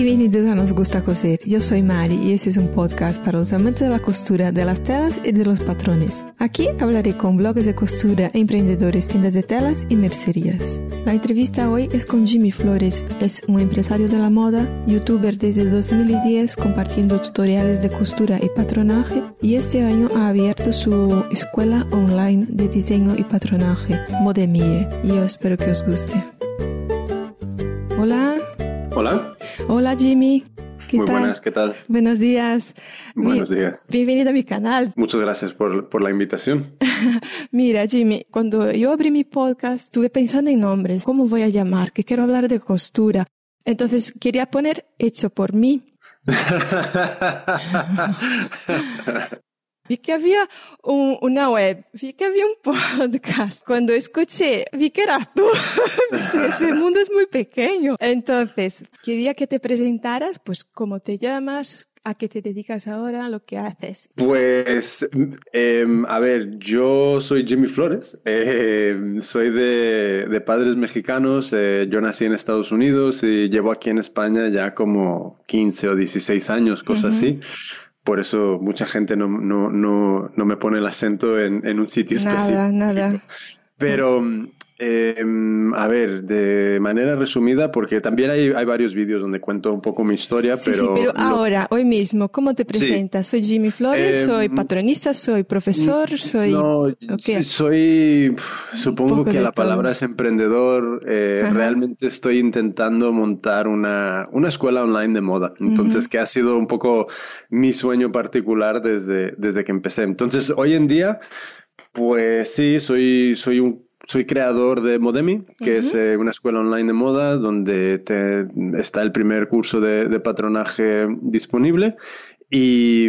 Bienvenidos a Nos Gusta Coser. Yo soy Mari y este es un podcast para los amantes de la costura, de las telas y de los patrones. Aquí hablaré con blogs de costura, emprendedores, tiendas de telas y mercerías. La entrevista hoy es con Jimmy Flores. Es un empresario de la moda, youtuber desde 2010 compartiendo tutoriales de costura y patronaje y este año ha abierto su escuela online de diseño y patronaje, Modemie. Yo espero que os guste. Hola Jimmy. ¿Qué Muy buenas, ¿qué tal? Buenos días. Buenos días. Bienvenido a mi canal. Muchas gracias por, por la invitación. Mira, Jimmy, cuando yo abrí mi podcast, estuve pensando en nombres. ¿Cómo voy a llamar? Que quiero hablar de costura. Entonces quería poner hecho por mí. Vi que había una web, vi que había un podcast. Cuando escuché, vi que eras tú. Este mundo es muy pequeño. Entonces, quería que te presentaras, pues, cómo te llamas, a qué te dedicas ahora, lo que haces. Pues, em, a ver, yo soy Jimmy Flores, em, soy de, padres mexicanos, eh, yo nací en Estados Unidos y llevo aquí en España ya como 15 o 16 años, cosas así por eso mucha gente no, no, no, no me pone el acento en, en un sitio específico. Nada, nada. Pero, em, a ver, de manera resumida, porque también hay, hay varios vídeos donde cuento un poco mi historia, sí, pero... Sí, pero ahora, hoy mismo, ¿cómo te presentas? Soy Jimmy Flores, em, soy patronista, soy profesor, soy... No, soy, supongo que la palabra es emprendedor. Eh, realmente estoy intentando montar una, una escuela online de moda. Entonces, que ha sido un poco mi sueño particular desde, desde que empecé. Entonces, hoy en día... Pues sí, soy, soy un soy creador de Modemi, que es eh, una escuela online de moda donde está el primer curso de, patronaje disponible y,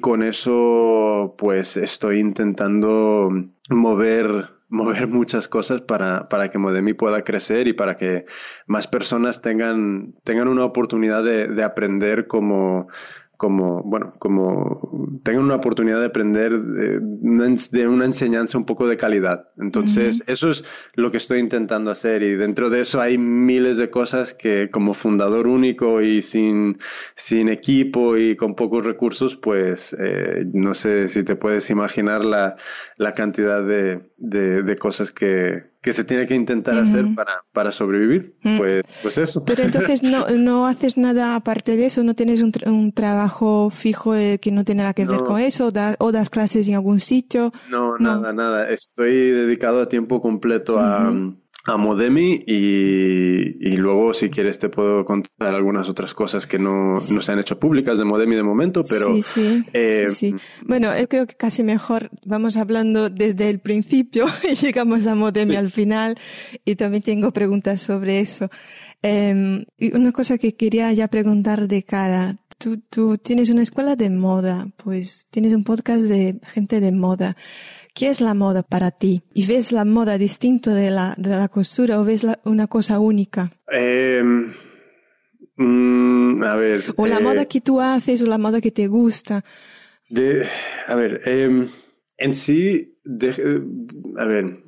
con eso pues estoy intentando mover mover muchas cosas para, que Modemi pueda crecer y para que más personas tengan, tengan una oportunidad de, de aprender como como, bueno, como tengan una oportunidad de aprender de una, enseñanza un poco de calidad. Entonces, eso es lo que estoy intentando hacer y dentro de eso hay miles de cosas que como fundador único y sin, sin equipo y con pocos recursos, pues eh, no sé si te puedes imaginar la, la cantidad de, de cosas que, que se tiene que intentar hacer para, para sobrevivir. Pues, pues eso. Pero entonces no, no haces nada aparte de eso, no tienes un, un trabajo fijo eh, que no tiene nada que ver con eso, o das clases en algún sitio. No, nada, nada. Estoy dedicado a tiempo completo a, a Modemi y, y, luego si quieres te puedo contar algunas otras cosas que no, no se han hecho públicas de Modemi de momento, pero... Sí, sí, eh, sí, Bueno, yo creo que casi mejor vamos hablando desde el principio y llegamos a Modemi al final y también tengo preguntas sobre eso. Eh, y una cosa que quería ya preguntar de cara, tú, tú tienes una escuela de moda, pues tienes un podcast de gente de moda. ¿Qué es la moda para ti? ¿Y ves la moda distinto de la, de la costura o ves una cosa única? Em, mm, a ver. O la moda eh, que tú haces o la moda que te gusta. De, a ver, em, en sí, a ver,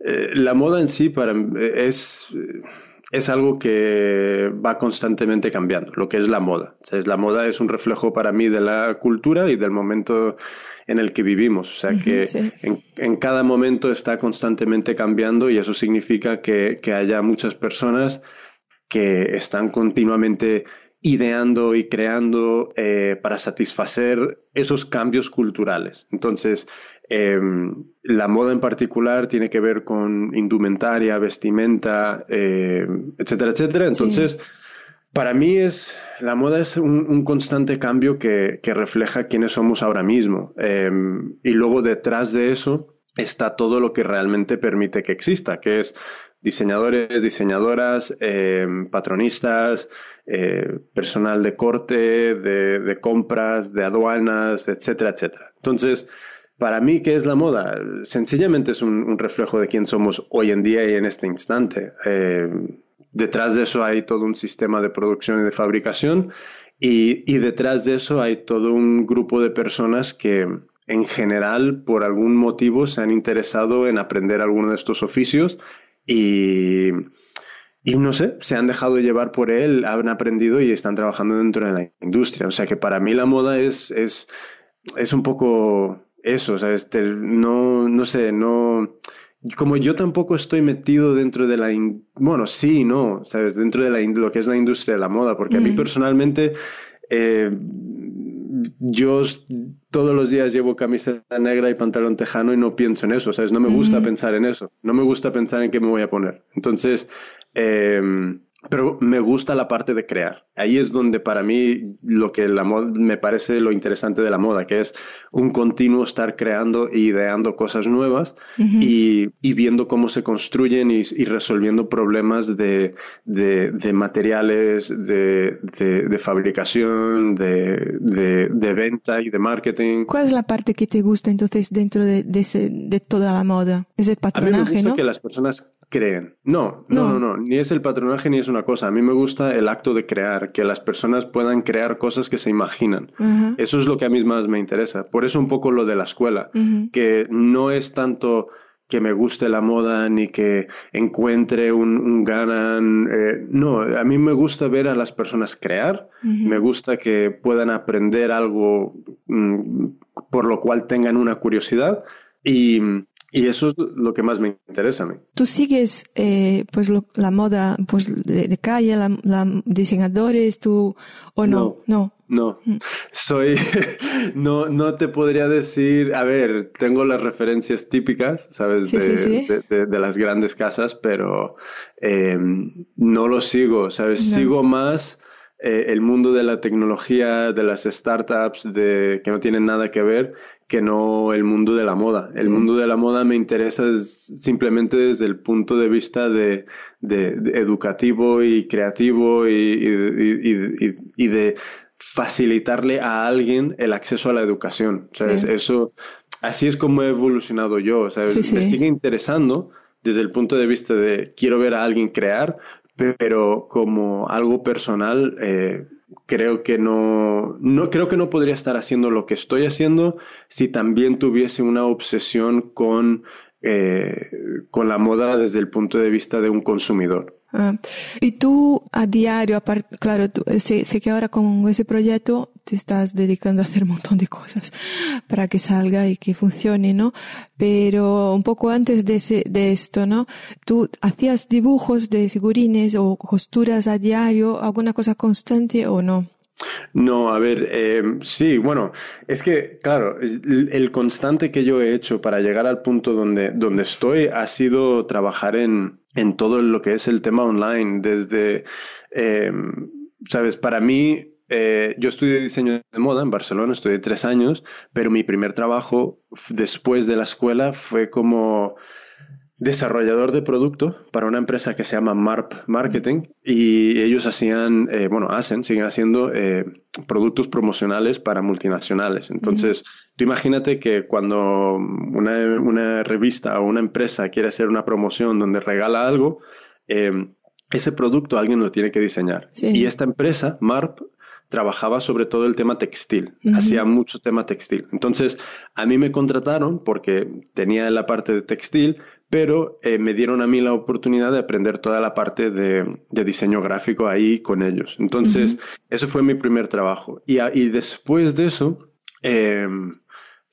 eh, la moda en sí para es es algo que va constantemente cambiando, lo que es la moda. es la moda es un reflejo para mí de la cultura y del momento en el que vivimos. O sea que en, cada momento está constantemente cambiando y eso significa que, haya muchas personas que están continuamente ideando y creando eh, para satisfacer esos cambios culturales. Entonces, em, la moda en particular tiene que ver con indumentaria, vestimenta, eh, etcétera, etcétera. Entonces, para mí es la moda es un, constante cambio que, refleja quiénes somos ahora mismo. Em, y luego detrás de eso está todo lo que realmente permite que exista, que es diseñadores, diseñadoras, em, patronistas, eh, personal de corte, de, compras, de aduanas, etcétera, etcétera. Entonces, para mí, ¿qué es la moda? Sencillamente es un, reflejo de quién somos hoy en día y en este instante. Em, Detrás de eso hay todo un sistema de producción y de fabricación y, detrás de eso hay todo un grupo de personas que en general por algún motivo se han interesado en aprender alguno de estos oficios y, y no sé, se han dejado llevar por él, han aprendido y están trabajando dentro de la industria. O sea que para mí la moda es, es, es un poco eso, o sea, este, no, no sé, no, como yo tampoco estoy metido dentro de la, bueno, sí, no, sabes, dentro de la, lo que es la industria de la moda, porque a mí mm. personalmente, eh, yo todos los días llevo camiseta negra y pantalón tejano y no pienso en eso, ¿sabes? No me gusta pensar en eso, no me gusta pensar en qué me voy a poner. Entonces, eh, pero me gusta la parte de crear. Ahí es donde para mí lo que la moda me parece lo interesante de la moda, que es un continuo estar creando e ideando cosas nuevas y, viendo cómo se construyen y, resolviendo problemas de, materiales, de, fabricación, de, venta y de marketing. ¿Cuál es la parte que te gusta entonces dentro de, toda la moda? Es el patronaje, A mí me gusta que las personas creen. No, no, no, no, ni es el patronaje ni es una cosa. A mí me gusta el acto de crear, que las personas puedan crear cosas que se imaginan. Eso es lo que a mí más me interesa. Por eso un poco lo de la escuela, que no es tanto que me guste la moda ni que encuentre un, ganan. Eh, no, a mí me gusta ver a las personas crear, me gusta que puedan aprender algo mm, por lo cual tengan una curiosidad y, y eso es lo que más me interesa a mí. ¿Tú sigues eh, pues la moda pues de, calle, la, diseñadores, tú o no? No. No, mm. soy, no, no te podría decir, a ver, tengo las referencias típicas, ¿sabes? de, De, las grandes casas, pero em, no lo sigo, ¿sabes? Sigo más eh, el mundo de la tecnología, de las startups, de, que no tienen nada que ver que no el mundo de la moda. El mundo de la moda me interesa simplemente desde el punto de vista de, educativo y creativo y, de facilitarle a alguien el acceso a la educación. Eso, así es como he evolucionado yo. Me sigue interesando desde el punto de vista de quiero ver a alguien crear, pero como algo personal, eh, creo que no, no, creo que no podría estar haciendo lo que estoy haciendo si también tuviese una obsesión con, eh, con la moda desde el punto de vista de un consumidor. Ah, y tú a diario, claro, sé, que ahora con ese proyecto te estás dedicando a hacer un montón de cosas para que salga y que funcione, ¿no? Pero un poco antes de, de esto, ¿no? ¿Tú hacías dibujos de figurines o costuras a diario, alguna cosa constante o no? No, a ver, eh, sí, bueno, es que, claro, el, constante que yo he hecho para llegar al punto donde, donde estoy ha sido trabajar en, en todo lo que es el tema online, desde, eh, sabes, para mí, eh, yo estudié diseño de moda en Barcelona, estudié tres años, pero mi primer trabajo después de la escuela fue como desarrollador de producto para una empresa que se llama MARP Marketing y ellos hacían, eh, bueno, hacen, siguen haciendo eh, productos promocionales para multinacionales. Entonces, tú imagínate que cuando una, revista o una empresa quiere hacer una promoción donde regala algo, eh, ese producto alguien lo tiene que diseñar. Y esta empresa, MARP, trabajaba sobre todo el tema textil, hacía mucho tema textil. Entonces, a mí me contrataron porque tenía la parte de textil, pero eh, me dieron a mí la oportunidad de aprender toda la parte de, diseño gráfico ahí con ellos. Entonces, eso fue mi primer trabajo. Y, y después de eso, em,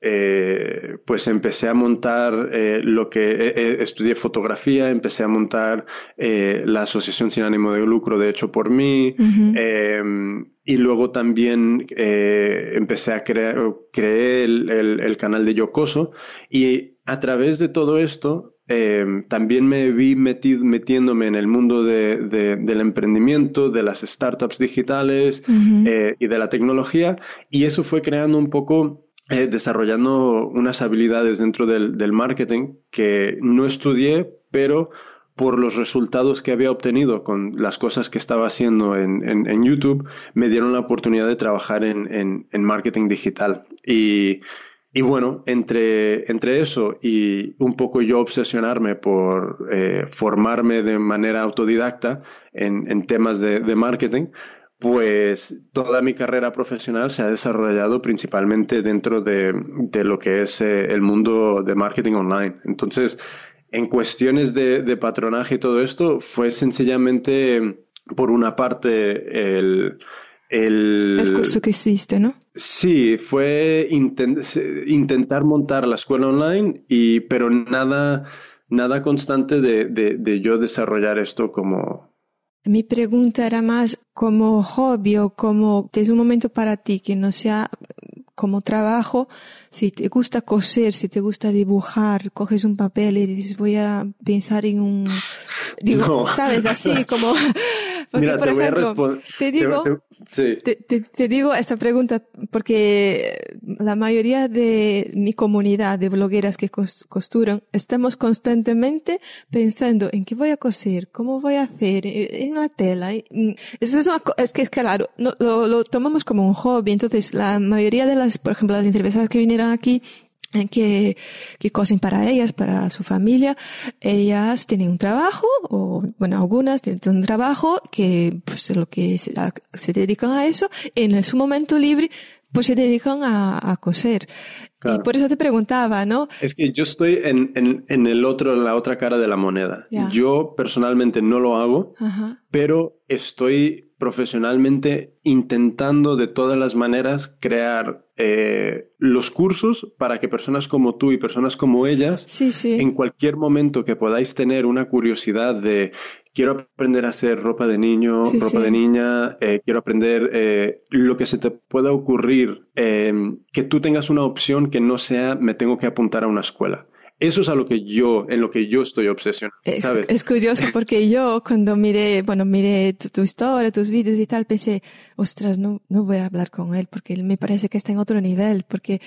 eh, pues empecé a montar eh, lo que estudié fotografía, empecé a montar la asociación sin ánimo de lucro, de hecho por mí, em, y luego también empecé a crear, creé el, el, canal de Yocoso y a través de todo esto Em, también me vi metiéndome en el mundo del emprendimiento, de las startups digitales eh, y de la tecnología, y eso fue creando un poco, eh, desarrollando unas habilidades dentro del, marketing que no estudié, pero por los resultados que había obtenido con las cosas que estaba haciendo en, YouTube, me dieron la oportunidad de trabajar en, en marketing digital. Y y bueno, entre, entre eso y un poco yo obsesionarme por eh, formarme de manera autodidacta en, en temas de, de, marketing, pues toda mi carrera profesional se ha desarrollado principalmente dentro de, de lo que es eh, el mundo de marketing online. Entonces, en cuestiones de, patronaje y todo esto, fue sencillamente, por una parte, el, el, curso que hiciste, ¿no? Sí, fue intentar montar la escuela online, y, pero nada, nada constante de, de, yo desarrollar esto como... Mi pregunta era más como hobby o como desde un momento para ti que no sea como trabajo, si te gusta coser, si te gusta dibujar, coges un papel y dices voy a pensar en un, digo, sabes, así como, Mira, te voy a responder. Te digo, te, digo esta pregunta porque la mayoría de mi comunidad de blogueras que costuran estamos constantemente pensando en qué voy a coser, cómo voy a hacer, eh, en la tela. Mm, es, es que es claro, lo, lo tomamos como un hobby. Entonces, la mayoría de las, por ejemplo, las entrevistadas que vinieron aquí, que, que cosen para ellas, para su familia. Ellas tienen un trabajo, o bueno, algunas tienen un trabajo que, pues, lo que se, se dedican a eso. En su momento libre, pues se dedican a, a coser. Y por eso te preguntaba, ¿no? Es que yo estoy en, en, en el otro, en la otra cara de la moneda. Yo personalmente no lo hago, pero estoy profesionalmente intentando de todas las maneras crear eh, los cursos para que personas como tú y personas como ellas, en cualquier momento que podáis tener una curiosidad de quiero aprender a hacer ropa de niño, ropa de niña, eh, quiero aprender eh, lo que se te pueda ocurrir, que tú tengas una opción que no sea me tengo que apuntar a una escuela. Eso es a lo que yo, en lo que yo estoy obsesionado. Es, es curioso porque yo cuando miré, bueno, miré tu, historia, tus vídeos y tal, pensé, ostras, no, no voy a hablar con él porque él me parece que está en otro nivel, porque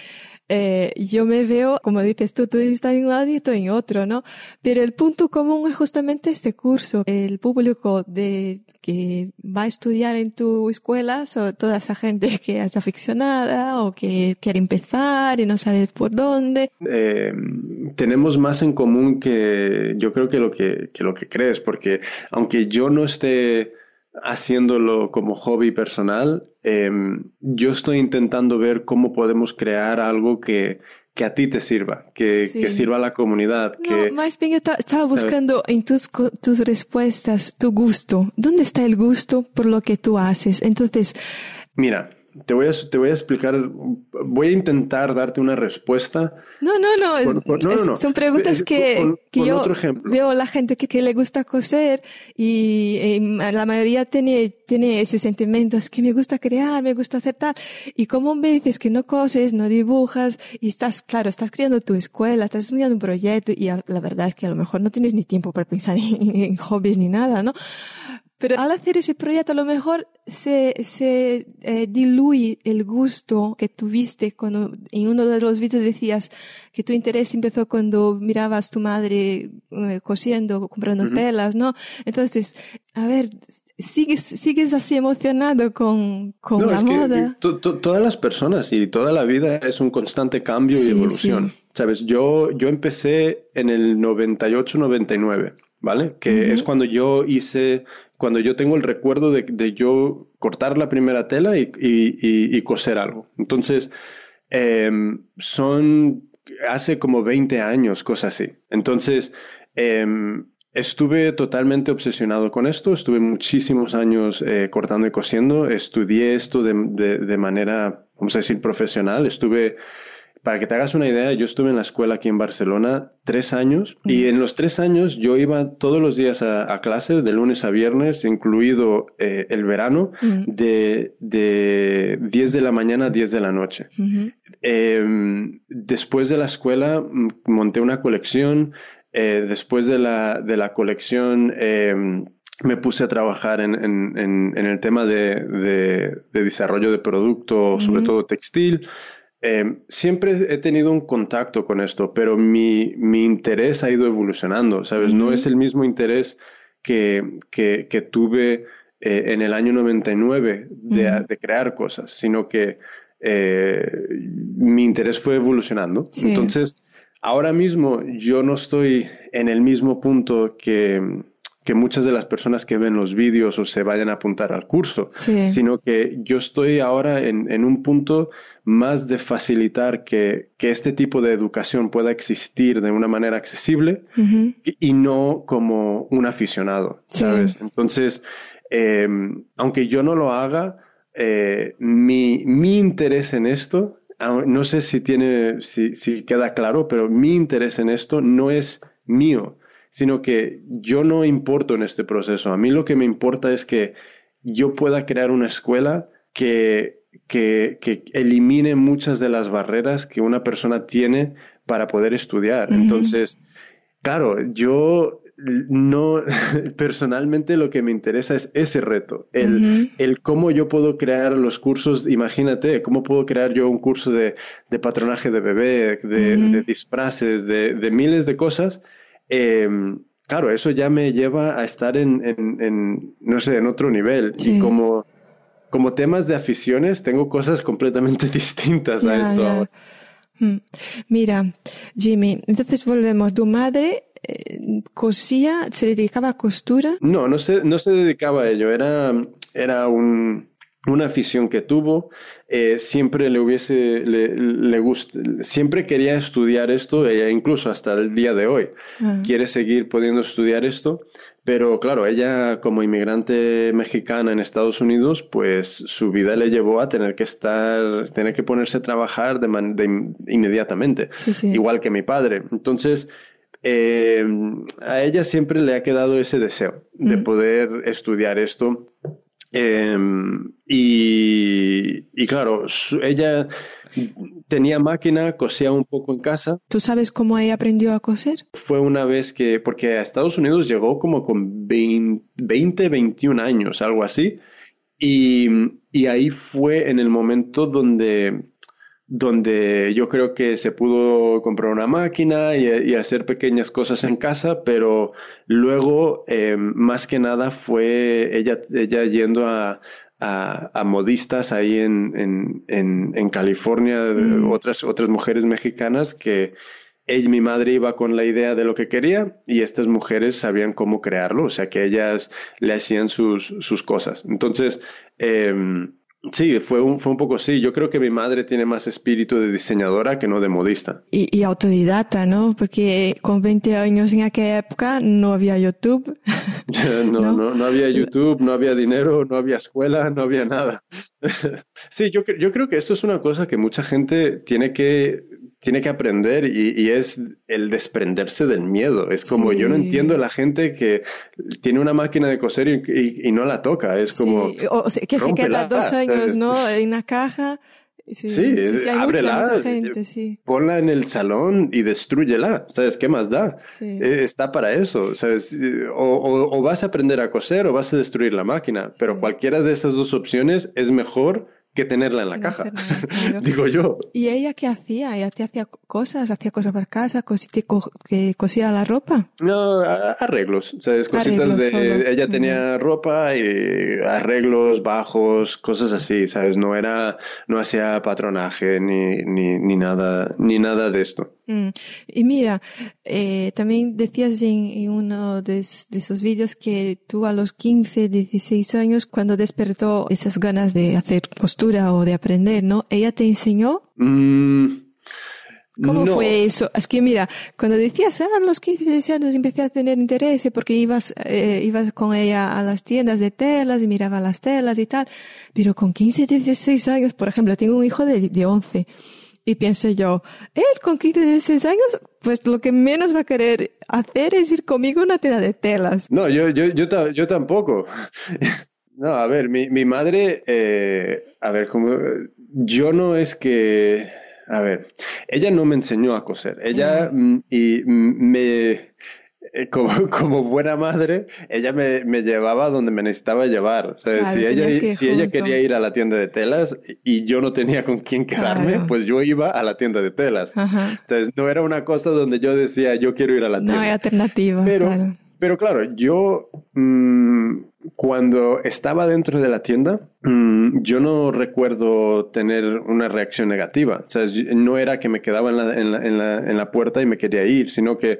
eh, yo me veo, como dices tú, tú estás en un lado y estoy en otro, ¿no? Pero el punto común es justamente este curso. El público de, que va a estudiar en tu escuela son toda esa gente que es aficionada o que quiere empezar y no sabe por dónde. Eh, tenemos más en común que yo creo que lo que, que lo que crees, porque aunque yo no esté haciéndolo como hobby personal, em, yo estoy intentando ver cómo podemos crear algo que, que a ti te sirva, que, que sirva a la comunidad. No, que, más bien yo estaba buscando en tus, tus respuestas tu gusto. ¿Dónde está el gusto por lo que tú haces? Entonces... Mira, te voy, a, te voy a explicar, voy a intentar darte una respuesta. No, no, no, son preguntas que, que yo veo a la gente que, que, le gusta coser y, la mayoría tiene, tiene ese sentimiento, es que me gusta crear, me gusta hacer tal. Y como me dices que no coses, no dibujas y estás, claro, estás creando tu escuela, estás estudiando un proyecto y la verdad es que a lo mejor no tienes ni tiempo para pensar en, en hobbies ni nada, ¿no? Pero al hacer ese proyecto a lo mejor se, se eh, diluye el gusto que tuviste cuando en uno de los vídeos decías que tu interés empezó cuando mirabas tu madre eh, cosiendo, comprando telas, ¿no? Entonces, a ver, sigues, sigues así emocionado con, con la moda. todas las personas y toda la vida es un constante cambio y evolución. Sabes, yo, yo empecé en el 98-99. ¿Vale? Que es cuando yo hice cuando yo tengo el recuerdo de, de yo cortar la primera tela y, y, coser algo. Entonces, eh, son hace como 20 años, cosas así. Entonces, eh, estuve totalmente obsesionado con esto, estuve muchísimos años eh, cortando y cosiendo, estudié esto de, de manera, vamos a decir, profesional, estuve para que te hagas una idea, yo estuve en la escuela aquí en Barcelona tres años y en los tres años yo iba todos los días a, clase, de lunes a viernes, incluido eh, el verano, de, de 10 de la mañana a 10 de la noche. Em, después de la escuela monté una colección. Eh, después de la, de la colección em, me puse a trabajar en, en, el tema de, de, desarrollo de producto, sobre todo textil. Eh, siempre he tenido un contacto con esto, pero mi, mi interés ha ido evolucionando, ¿sabes? No es el mismo interés que, que, que tuve eh, en el año 99 de, de, crear cosas, sino que eh, mi interés fue evolucionando. Entonces, ahora mismo yo no estoy en el mismo punto que, que muchas de las personas que ven los vídeos o se vayan a apuntar al curso, sino que yo estoy ahora en, en un punto más de facilitar que, que, este tipo de educación pueda existir de una manera accesible y, no como un aficionado, ¿sabes? Entonces, em, aunque yo no lo haga, eh, mi, mi, interés en esto, no sé si tiene, si, si queda claro, pero mi interés en esto no es mío, sino que yo no importo en este proceso. A mí lo que me importa es que yo pueda crear una escuela que, que, que elimine muchas de las barreras que una persona tiene para poder estudiar. Entonces, claro, yo no, personalmente lo que me interesa es ese reto, el, el, cómo yo puedo crear los cursos, imagínate, cómo puedo crear yo un curso de, de patronaje de bebé, de, de disfraces, de, de, miles de cosas. Em, claro, eso ya me lleva a estar en, en, en no sé, en otro nivel. Y como, como temas de aficiones, tengo cosas completamente distintas a esto. Hmm. Mira, Jimmy, entonces volvemos. Tu madre eh, cosía, se dedicaba a costura. No, no se, no se dedicaba a ello. Era, era un, una afición que tuvo. Eh, siempre le hubiese, le, le siempre quería estudiar esto, e incluso hasta el día de hoy. Ah. Quiere seguir pudiendo estudiar esto. Pero claro, ella como inmigrante mexicana en Estados Unidos, pues su vida le llevó a tener que estar, tener que ponerse a trabajar de, inmediatamente, igual que mi padre. Entonces, eh, a ella siempre le ha quedado ese deseo de poder estudiar esto. Em, y, y, claro, ella tenía máquina, cosía un poco en casa. ¿Tú sabes cómo ella aprendió a coser? Fue una vez que, porque a Estados Unidos llegó como con 20, 21 años, algo así. Y, y ahí fue en el momento donde donde yo creo que se pudo comprar una máquina y, hacer pequeñas cosas en casa, pero luego, eh, más que nada, fue ella, ella yendo a, a, modistas ahí en, en, en, California, mm. otras, otras mujeres mexicanas que ella, mi madre iba con la idea de lo que quería y estas mujeres sabían cómo crearlo, o sea que ellas le hacían sus, sus cosas. Entonces, eh, Sí, fue un, fue un poco así. Yo creo que mi madre tiene más espíritu de diseñadora que no de modista. Y, y autodidacta, ¿no? Porque con 20 años en aquella época no había YouTube. no, no, no, había YouTube, no había dinero, no había escuela, no había nada. sí, yo, yo creo que esto es una cosa que mucha gente tiene que tiene que aprender y, es el desprenderse del miedo. Es como yo no entiendo a la gente que tiene una máquina de coser y, no la toca. Es como... O que se queda dos años, ¿no? En una caja. Sí, sí, ábrela, ponla en el salón y destruyela, ¿sabes? ¿Qué más da? Eh, está para eso, ¿sabes? O, o, vas a aprender a coser o vas a destruir la máquina, pero cualquiera de esas dos opciones es mejor que tenerla en la caja, digo yo. ¿Y ella qué hacía? ¿Ella te hacía cosas? ¿Hacía cosas para casa? que ¿Cosía la ropa? No, arreglos. ¿sabes? Cositas de... Ella tenía ropa y arreglos, bajos, cosas así, ¿sabes? No era... No hacía patronaje ni, ni, ni nada, ni nada de esto. Mm. Y mira, eh, también decías en, uno de, esos vídeos que tú a los 15, 16 años, cuando despertó esas ganas de hacer costura o de aprender, ¿no? ¿Ella te enseñó? Mm, ¿Cómo fue eso? Es que mira, cuando decías, ah, a los 15, 16 años empecé a tener interés porque ibas, eh, ibas con ella a las tiendas de telas y miraba las telas y tal, pero con 15, 16 años, por ejemplo, tengo un hijo de, de 11 y pienso yo, él con 15, 16 años, pues lo que menos va a querer hacer es ir conmigo a una tienda de telas. No, yo, yo, yo, yo tampoco. No, a ver, mi, mi madre, eh, a ver, como, yo no es que, a ver, ella no me enseñó a coser. Ella mm, y me, eh, como, como, buena madre, ella me, me, llevaba donde me necesitaba llevar. O sea, si ella, si ella quería ir a la tienda de telas y yo no tenía con quién quedarme, pues yo iba a la tienda de telas. Entonces, no era una cosa donde yo decía, yo quiero ir a la tienda. No hay alternativa. Pero, claro. pero claro, yo mm, cuando estaba dentro de la tienda, mm, yo no recuerdo tener una reacción negativa. O sea, no era que me quedaba en la, puerta y me quería ir, sino que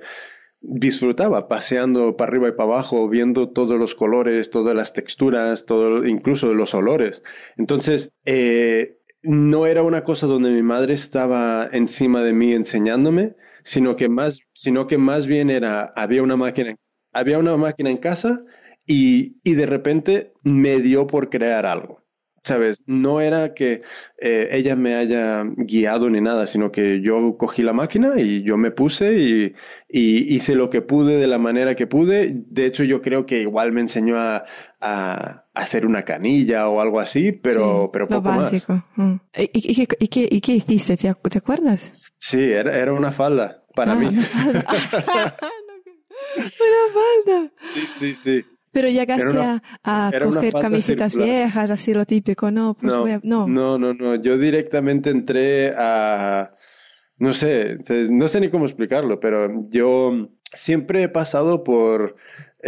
disfrutaba paseando para arriba y para abajo, viendo todos los colores, todas las texturas, todo, incluso los olores. Entonces, eh, no era una cosa donde mi madre estaba encima de mí enseñándome, sino que más, sino que más bien era, había una máquina, había una máquina en casa y, y de repente me dio por crear algo. ¿sabes? No era que eh, ella me haya guiado ni nada, sino que yo cogí la máquina y yo me puse y, hice lo que pude de la manera que pude. De hecho, yo creo que igual me enseñó a, hacer una canilla o algo así, pero, pero poco básico. más. Mm. ¿Y, qué, hiciste? ¿Te, acuerdas? Sí, era, una falda para ah, mí. Una falda. una falda. Sí, sí, sí. Pero llegaste a, a coger camisetas viejas, así lo típico, ¿no? Pues no, no, no, no, Yo directamente entré a, no sé, no sé ni cómo explicarlo, pero yo siempre he pasado por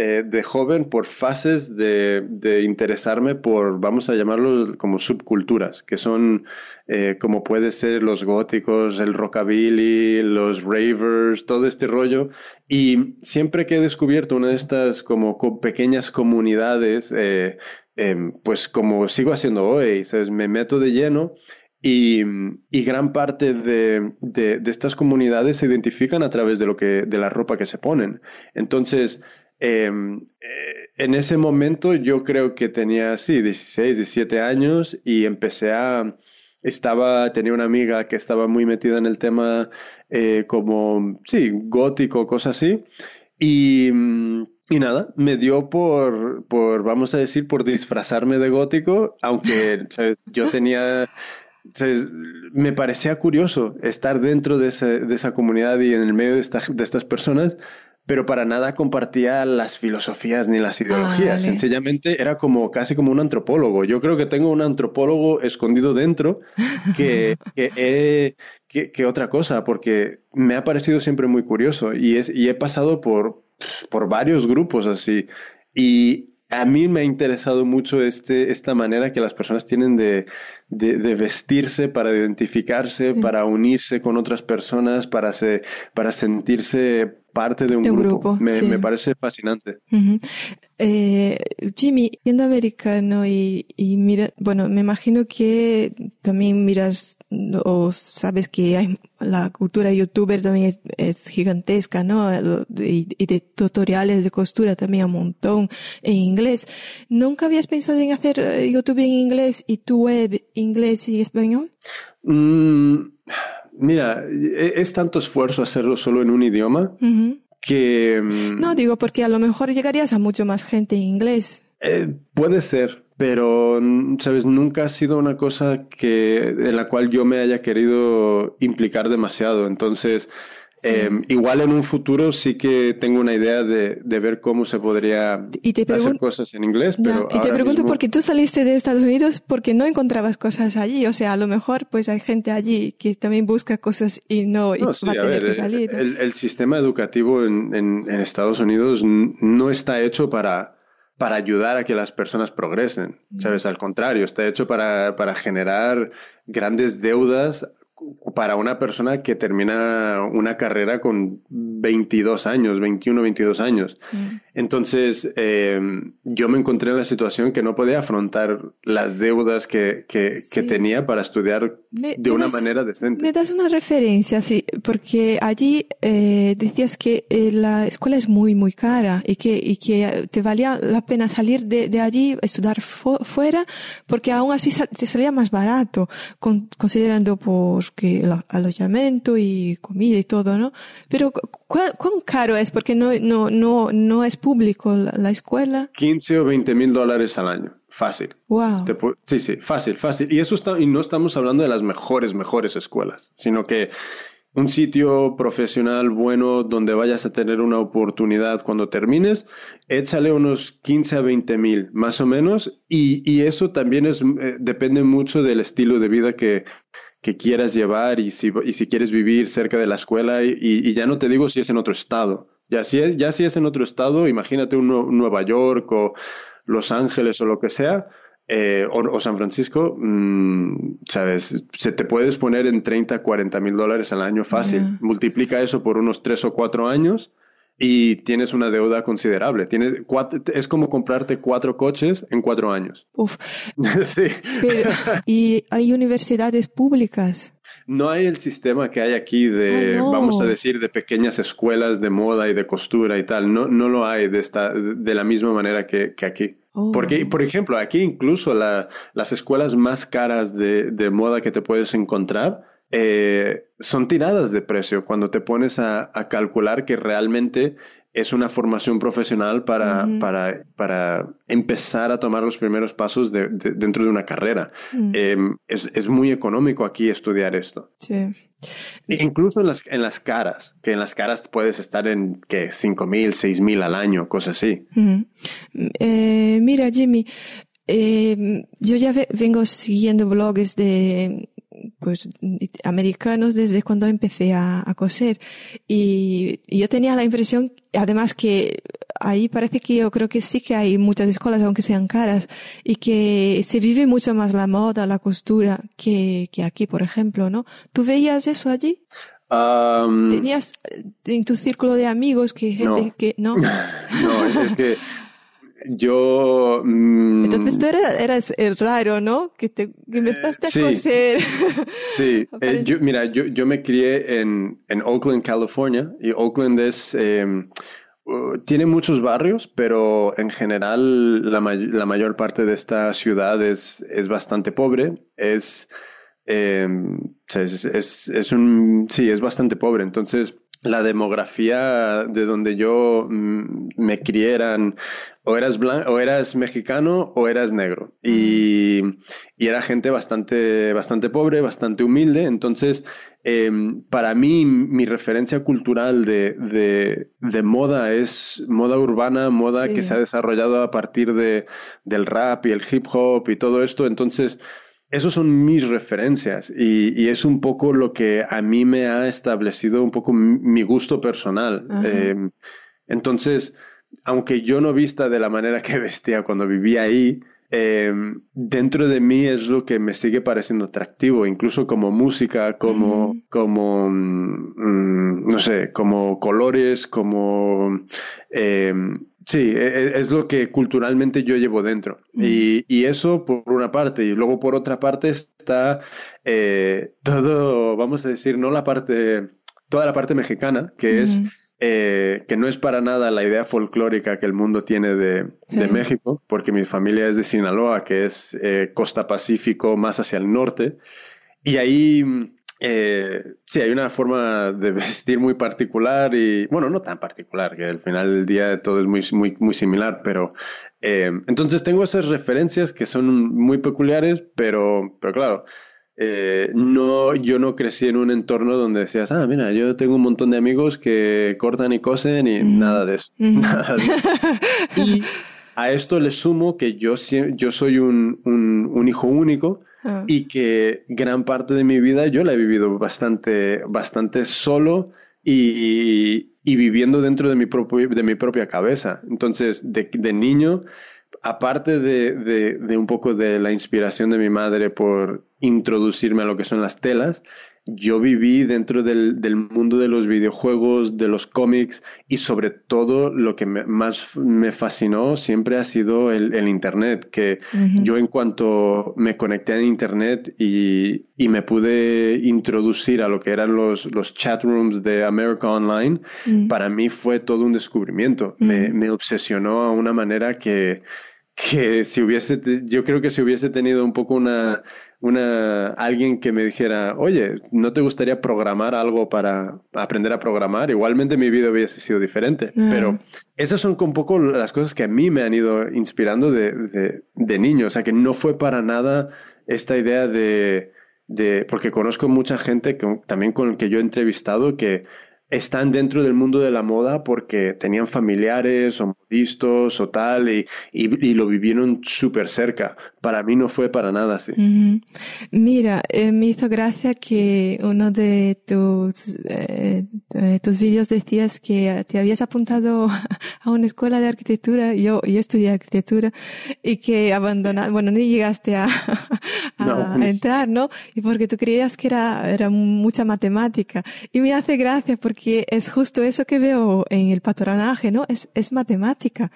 eh, de joven por fases de, de, interesarme por, vamos a llamarlo como subculturas, que son eh, como puede ser los góticos, el rockabilly, los ravers, todo este rollo. Y siempre que he descubierto una de estas como pequeñas comunidades, eh, em, pues como sigo haciendo hoy, me meto de lleno. Y, y, gran parte de, de, de, estas comunidades se identifican a través de lo que de la ropa que se ponen. Entonces, Em, eh, en ese momento yo creo que tenía, sí, 16, 17 años y empecé a, estaba, tenía una amiga que estaba muy metida en el tema eh, como, sí, gótico, cosas así. Y, y nada, me dio por, por, vamos a decir, por disfrazarme de gótico, aunque yo tenía, me parecía curioso estar dentro de, de, esa comunidad y en el medio de, de estas personas, pero para nada compartía las filosofías ni las ideologías. Sencillamente era como casi como un antropólogo. Yo creo que tengo un antropólogo escondido dentro que, que, otra cosa, porque me ha parecido siempre muy curioso y, es, y he pasado por, por varios grupos así. Y a mí me ha interesado mucho este, esta manera que las personas tienen de, de, vestirse para identificarse, para unirse con otras personas, para, se, para sentirse parte de un, grupo. Me, parece fascinante. Eh, Jimmy, siendo americano y, y, mira, bueno, me imagino que también miras o sabes que hay, la cultura youtuber también es, gigantesca, ¿no? Y, de tutoriales de costura también un montón en inglés. ¿Nunca habías pensado en hacer eh, YouTube en inglés y tu web inglés y español? Mm, Mira, e, es tanto esfuerzo hacerlo solo en un idioma que... Mm, no, digo porque a lo mejor llegarías a mucho más gente en inglés. Eh, puede ser, pero, sabes, nunca ha sido una cosa que, en la cual yo me haya querido implicar demasiado. Entonces, Em, igual en un futuro sí que tengo una idea de, de ver cómo se podría hacer cosas en inglés, pero Y te pregunto por qué tú saliste de Estados Unidos porque no encontrabas cosas allí, o sea, a lo mejor pues hay gente allí que también busca cosas y no, y va a tener que salir. El, el, sistema educativo en, en, en, Estados Unidos no está hecho para para ayudar a que las personas progresen, ¿sabes? Al contrario, está hecho para, para generar grandes deudas para una persona que termina una carrera con 22 años, 21, 22 años. Mm. Entonces, eh, yo me encontré en la situación que no podía afrontar las deudas que, que, tenía para estudiar de una manera decente. Me das una referencia, sí, porque allí eh, decías que eh, la escuela es muy, muy cara y que, y que te valía la pena salir de, de allí, estudiar fuera, porque aún así te salía más barato, considerando por que el alojamiento y comida y todo, ¿no? Pero ¿cuán, caro es? Porque no, no, no, no es público la, escuela. 15 o 20 mil dólares al año. Fácil. Wow. sí, sí, fácil, fácil. Y eso está, y no estamos hablando de las mejores, mejores escuelas, sino que un sitio profesional bueno donde vayas a tener una oportunidad cuando termines, échale unos 15 a 20 mil, más o menos, y, y eso también es, eh, depende mucho del estilo de vida que, que quieras llevar y si, y si quieres vivir cerca de la escuela y, y, ya no te digo si es en otro estado. Ya si es, ya si es en otro estado, imagínate un, Nueva York o Los Ángeles o lo que sea, eh, o, San Francisco, mmm, sabes, se te puedes poner en 30, 40 mil dólares al año fácil. Multiplica eso por unos 3 o 4 años y tienes una deuda considerable. Tienes es como comprarte cuatro coches en cuatro años. Uf. sí. ¿Y hay universidades públicas? No hay el sistema que hay aquí de, vamos a decir, de pequeñas escuelas de moda y de costura y tal. No, no lo hay de, esta, de la misma manera que, que aquí. Oh. Porque, por ejemplo, aquí incluso las escuelas más caras de, de, moda que te puedes encontrar eh, son tiradas de precio cuando te pones a, a calcular que realmente es una formación profesional para, para, para, empezar a tomar los primeros pasos de, dentro de una carrera. Mm. Em, es, es, muy económico aquí estudiar esto. Sí. E incluso en las, en las caras, que en las caras puedes estar en que 5 mil, 6 mil al año, cosas así. Eh, mira, Jimmy, eh, yo ya vengo siguiendo blogs de pues americanos desde cuando empecé a, coser. Y, yo tenía la impresión además que ahí parece que yo creo que sí que hay muchas escuelas aunque sean caras y que se vive mucho más la moda la costura que, que aquí por ejemplo no tú veías eso allí tenías en tu círculo de amigos que gente que no no es que yo... Mm, Entonces tú eras, raro, ¿no? Que te empezaste a coser. Sí, eh, yo, mira, yo, yo me crié en, en Oakland, California, y Oakland es... Em, uh, tiene muchos barrios, pero en general la, la mayor parte de esta ciudad es, es bastante pobre. Es, em, es, es, es, un... Sí, es bastante pobre. Entonces la demografía de donde yo mm, me crié eran o eras o eras mexicano o eras negro. Y, y, era gente bastante bastante pobre bastante humilde. Entonces em, para mí mi referencia cultural de, de, de moda es moda urbana moda que se ha desarrollado a partir de del rap y el hip hop y todo esto. Entonces esos son mis referencias y, es un poco lo que a mí me ha establecido un poco mi gusto personal. Em, entonces, aunque yo no vista de la manera que vestía cuando vivía ahí, em, dentro de mí es lo que me sigue pareciendo atractivo, incluso como música, como, como mm, no sé, como colores, como em, Sí, e, e, es lo que culturalmente yo llevo dentro. Y, y, eso por una parte. Y luego por otra parte está eh, todo, vamos a decir, no la parte, toda la parte mexicana, que es, eh, que no es para nada la idea folclórica que el mundo tiene de, de México, porque mi familia es de Sinaloa, que es eh, costa pacífico más hacia el norte. Y ahí eh, sí, hay una forma de vestir muy particular y, bueno, no tan particular, que al final del día todo es muy, muy, muy similar, pero eh, entonces tengo esas referencias que son muy peculiares, pero, pero claro, eh, no, yo no crecí en un entorno donde decías, ah, mira, yo tengo un montón de amigos que cortan y cosen y nada de eso. Nada de eso. y a esto le sumo que yo, yo soy un, un, un hijo único Ah. y que gran parte de mi vida yo la he vivido bastante, bastante solo y, y viviendo dentro de mi, propio, de mi propia cabeza. Entonces, de, de niño, aparte de, de, de, un poco de la inspiración de mi madre por introducirme a lo que son las telas, yo viví dentro del, del, mundo de los videojuegos, de los cómics y sobre todo lo que más me fascinó siempre ha sido el, el Internet, que yo en cuanto me conecté a Internet y, y, me pude introducir a lo que eran los, los chat rooms de America Online, para mí fue todo un descubrimiento. me, me obsesionó a una manera que, que si hubiese, yo creo que si hubiese tenido un poco una una, alguien que me dijera, oye, ¿no te gustaría programar algo para aprender a programar? Igualmente mi vida hubiese sido diferente. Mm. Pero esas son un poco las cosas que a mí me han ido inspirando de, de, de niño. O sea, que no fue para nada esta idea de, de porque conozco mucha gente que, también con el que yo he entrevistado que están dentro del mundo de la moda porque tenían familiares o modistos o tal y, y, lo vivieron súper cerca. Para mí no fue para nada así. Mira, eh, me hizo gracia que uno de tus, eh, tus vídeos decías que te habías apuntado a una escuela de arquitectura. Yo, yo estudié arquitectura y que abandonaste, bueno, no llegaste a, a, entrar, ¿no? Y porque tú creías que era, era mucha matemática. Y me hace gracia porque porque es justo eso que veo en el patronaje, ¿no? Es, es matemática.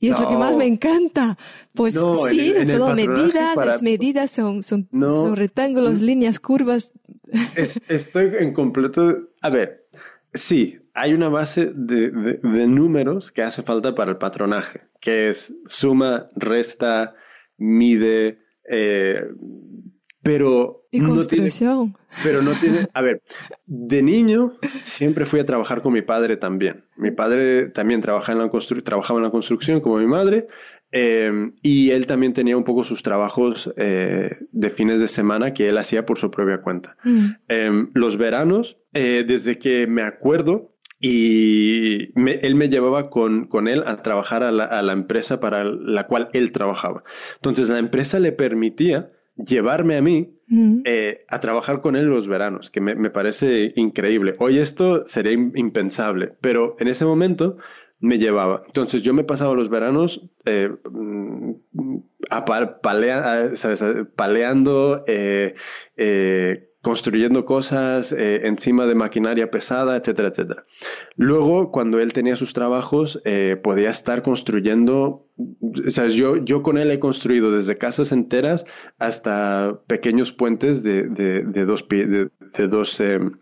Y es lo que más me encanta. Pues sí, son medidas, las medidas son, son, son rectángulos, líneas, curvas. estoy en completo. A ver, sí, hay una base de, de, números que hace falta para el patronaje, que es suma, resta, mide, eh, pero no tiene, pero no tiene, a ver, de niño siempre fui a trabajar con mi padre también. Mi padre también trabajaba en la, trabajaba en la construcción como mi madre eh, y él también tenía un poco sus trabajos eh, de fines de semana que él hacía por su propia cuenta. Mm. Em, los veranos, eh, desde que me acuerdo, y él me llevaba con, con él a trabajar a la, a la, empresa para la cual él trabajaba. Entonces la empresa le permitía llevarme a mí eh, a trabajar con él los veranos, que me, me, parece increíble. Hoy esto sería impensable, pero en ese momento me llevaba. Entonces yo me pasaba los veranos eh, mm, a paleando, eh, eh construyendo cosas eh, encima de maquinaria pesada, etcétera, etcétera. Luego, cuando él tenía sus trabajos, eh, podía estar construyendo, o sea, yo, yo con él he construido desde casas enteras hasta pequeños puentes de, de, dos, de, dos em,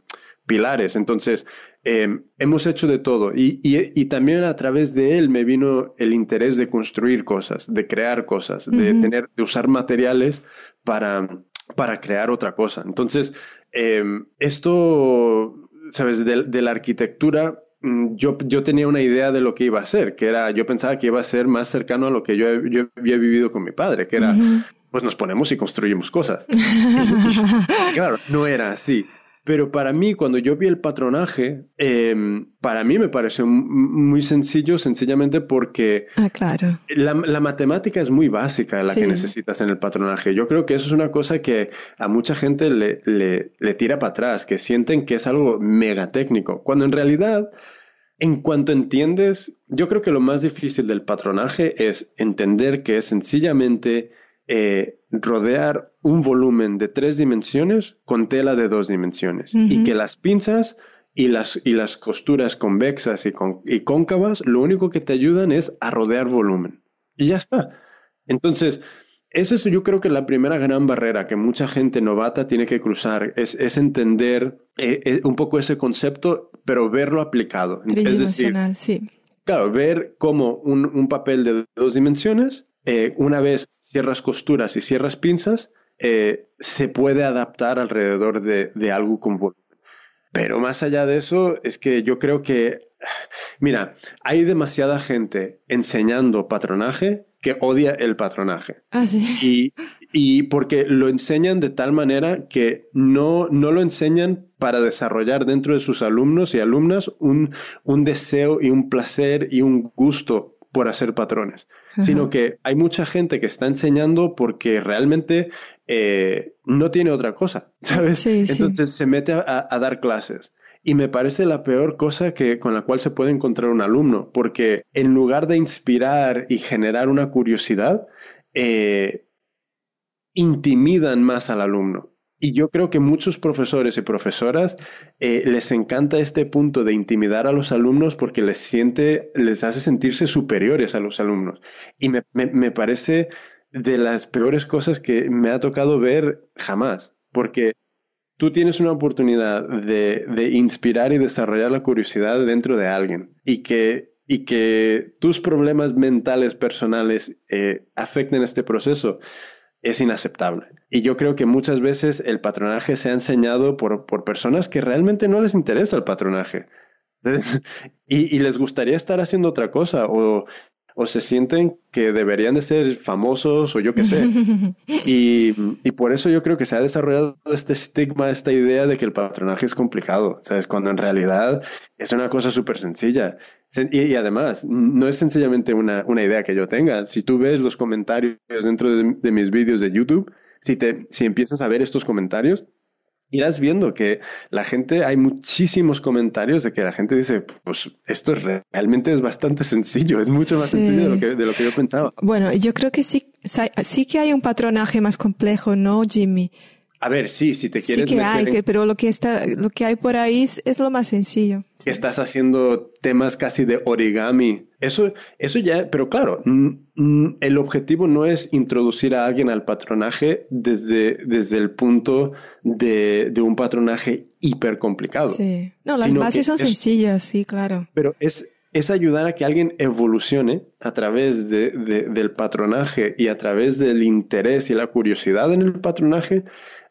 pilares. Entonces, em, hemos hecho de todo y, y, y, también a través de él me vino el interés de construir cosas, de crear cosas, de tener, de usar materiales para para crear otra cosa. Entonces, em, esto, sabes, de, la arquitectura, mm, yo, yo, tenía una idea de lo que iba a ser, que era, yo pensaba que iba a ser más cercano a lo que yo, yo había vivido con mi padre, que era, pues nos ponemos y construimos cosas. claro, no era así. Pero para mí, cuando yo vi el patronaje, em, para mí me pareció muy sencillo, sencillamente porque ah, claro. la, matemática es muy básica la que necesitas en el patronaje. Yo creo que eso es una cosa que a mucha gente le, le, le tira para atrás, que sienten que es algo mega técnico, cuando en realidad... En cuanto entiendes, yo creo que lo más difícil del patronaje es entender que es sencillamente eh, rodear un volumen de tres dimensiones con tela de dos dimensiones y que las pinzas y las, y las costuras convexas y, con, y cóncavas lo único que te ayudan es a rodear volumen. Y ya está. Entonces, eso es yo creo que la primera gran barrera que mucha gente novata tiene que cruzar, es, es entender eh, eh, un poco ese concepto, pero verlo aplicado. Es decir, sí. claro, ver cómo un, un papel de dos dimensiones eh, una vez cierras costuras y cierras pinzas, eh, se puede adaptar alrededor de, algo con volumen. Pero más allá de eso, es que yo creo que, mira, hay demasiada gente enseñando patronaje que odia el patronaje. Ah, y, y, porque lo enseñan de tal manera que no, no lo enseñan para desarrollar dentro de sus alumnos y alumnas un, un deseo y un placer y un gusto por hacer patrones sino que hay mucha gente que está enseñando porque realmente eh, no tiene otra cosa, ¿sabes? Entonces se mete a, dar clases. Y me parece la peor cosa que, con la cual se puede encontrar un alumno, porque en lugar de inspirar y generar una curiosidad, eh, intimidan más al alumno. Y yo creo que muchos profesores y profesoras eh, les encanta este punto de intimidar a los alumnos porque les siente, les hace sentirse superiores a los alumnos. Y me, me, parece de las peores cosas que me ha tocado ver jamás. Porque tú tienes una oportunidad de, de, inspirar y desarrollar la curiosidad dentro de alguien y que, y que tus problemas mentales personales eh, afecten este proceso es inaceptable. Y yo creo que muchas veces el patronaje se ha enseñado por, por personas que realmente no les interesa el patronaje. y, y, les gustaría estar haciendo otra cosa o, o, se sienten que deberían de ser famosos o yo qué sé. y, y, por eso yo creo que se ha desarrollado este estigma, esta idea de que el patronaje es complicado, ¿sabes? Cuando en realidad es una cosa súper sencilla. Y, además, no es sencillamente una, una, idea que yo tenga. Si tú ves los comentarios dentro de, mis vídeos de YouTube, si, te, si empiezas a ver estos comentarios, irás viendo que la gente, hay muchísimos comentarios de que la gente dice, pues esto realmente es bastante sencillo, es mucho más sencillo de lo, que, de lo que yo pensaba. Bueno, yo creo que sí, sí que hay un patronaje más complejo, ¿no, Jimmy? A ver, sí, si te quieres sí que hay, pero lo que está, lo que hay por ahí es, lo más sencillo. Estás haciendo temas casi de origami. Eso, eso ya, pero claro, el objetivo no es introducir a alguien al patronaje desde, desde el punto de, de un patronaje hiper complicado. Sí. No, las bases son sencillas, sí, claro. Pero es, es ayudar a que alguien evolucione a través de, del patronaje y a través del interés y la curiosidad en el patronaje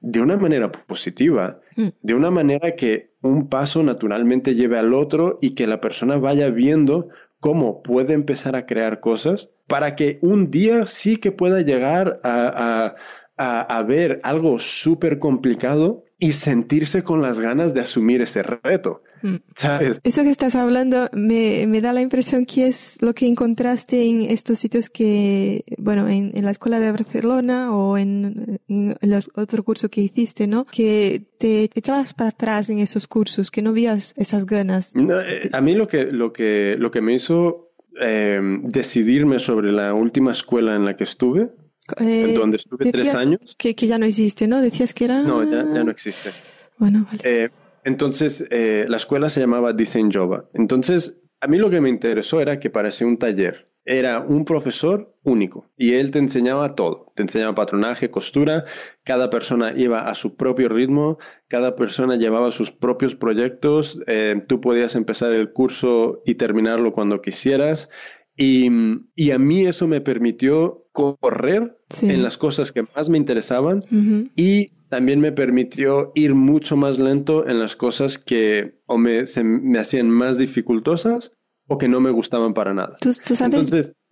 de una manera positiva, mm. de una manera que un paso naturalmente lleve al otro y que la persona vaya viendo cómo puede empezar a crear cosas para que un día sí que pueda llegar a, a ver algo súper complicado y sentirse con las ganas de asumir ese reto. Eso que estás hablando me, me, da la impresión que es lo que encontraste en estos sitios que, bueno, en, en la escuela de Barcelona o en, el otro curso que hiciste, ¿no? Que te, echabas para atrás en esos cursos, que no vías esas ganas. Eh, a mí lo que, lo que, lo que me hizo eh, decidirme sobre la última escuela en la que estuve, en eh, donde estuve tres años. Que, que, ya no existe, ¿no? Decías que era... No, ya, ya no existe. Bueno, vale. Entonces, eh, la escuela se llamaba Design Jova. Entonces, a mí lo que me interesó era que parecía un taller. Era un profesor único y él te enseñaba todo. Te enseñaba patronaje, costura, cada persona iba a su propio ritmo, cada persona llevaba sus propios proyectos, eh, tú podías empezar el curso y terminarlo cuando quisieras. Y, a mí eso me permitió correr en las cosas que más me interesaban y también me permitió ir mucho más lento en las cosas que o me, se me hacían más dificultosas o que no me gustaban para nada. ¿Tú,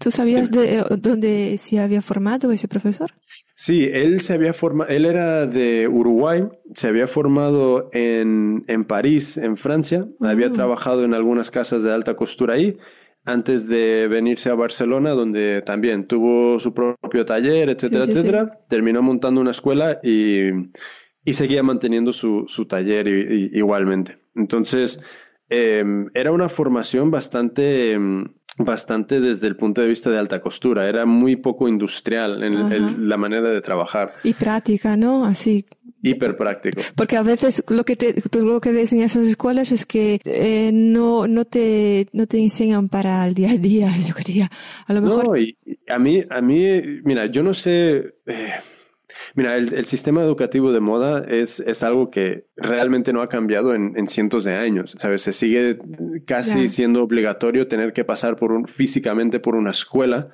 sabías de eh, dónde se había formado ese profesor? Sí, él se había formado, él era de Uruguay, se había formado en, en París, en Francia, había ah. trabajado en algunas casas de alta costura ahí antes de venirse a Barcelona, donde también tuvo su propio taller, etcétera, etcétera. Terminó montando una escuela y, y seguía manteniendo su, su taller igualmente. Entonces, em, era una formación bastante, em, bastante desde el punto de vista de alta costura. Era muy poco industrial en la manera de trabajar. Y práctica, ¿no? Así hiper práctico. Porque a veces lo que te, lo que ves en esas escuelas es que eh, no, no te, no te enseñan para el día a día, yo diría. A lo mejor. No, y a mí, a mí, mira, yo no sé, eh, mira, el, el, sistema educativo de moda es, es algo que realmente no ha cambiado en, en cientos de años, ¿sabes? Se sigue casi siendo obligatorio tener que pasar por un, físicamente por una escuela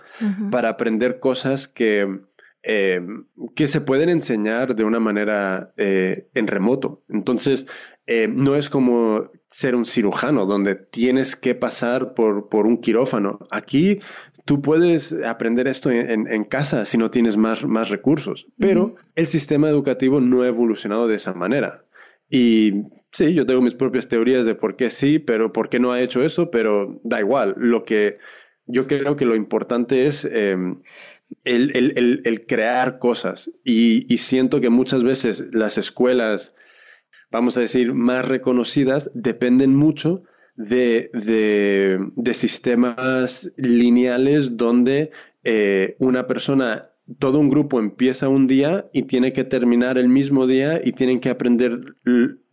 para aprender cosas que, eh, que se pueden enseñar de una manera eh, en remoto. Entonces, eh, no es como ser un cirujano donde tienes que pasar por, por un quirófano. Aquí tú puedes aprender esto en, casa si no tienes más, más recursos, pero el sistema educativo no ha evolucionado de esa manera. Y sí, yo tengo mis propias teorías de por qué sí, pero por qué no ha hecho eso, pero da igual. Lo que yo creo que lo importante es em, el, crear cosas. Y, siento que muchas veces las escuelas, vamos a decir, más reconocidas, dependen mucho de, de, sistemas lineales donde eh, una persona, todo un grupo empieza un día y tiene que terminar el mismo día y tienen que aprender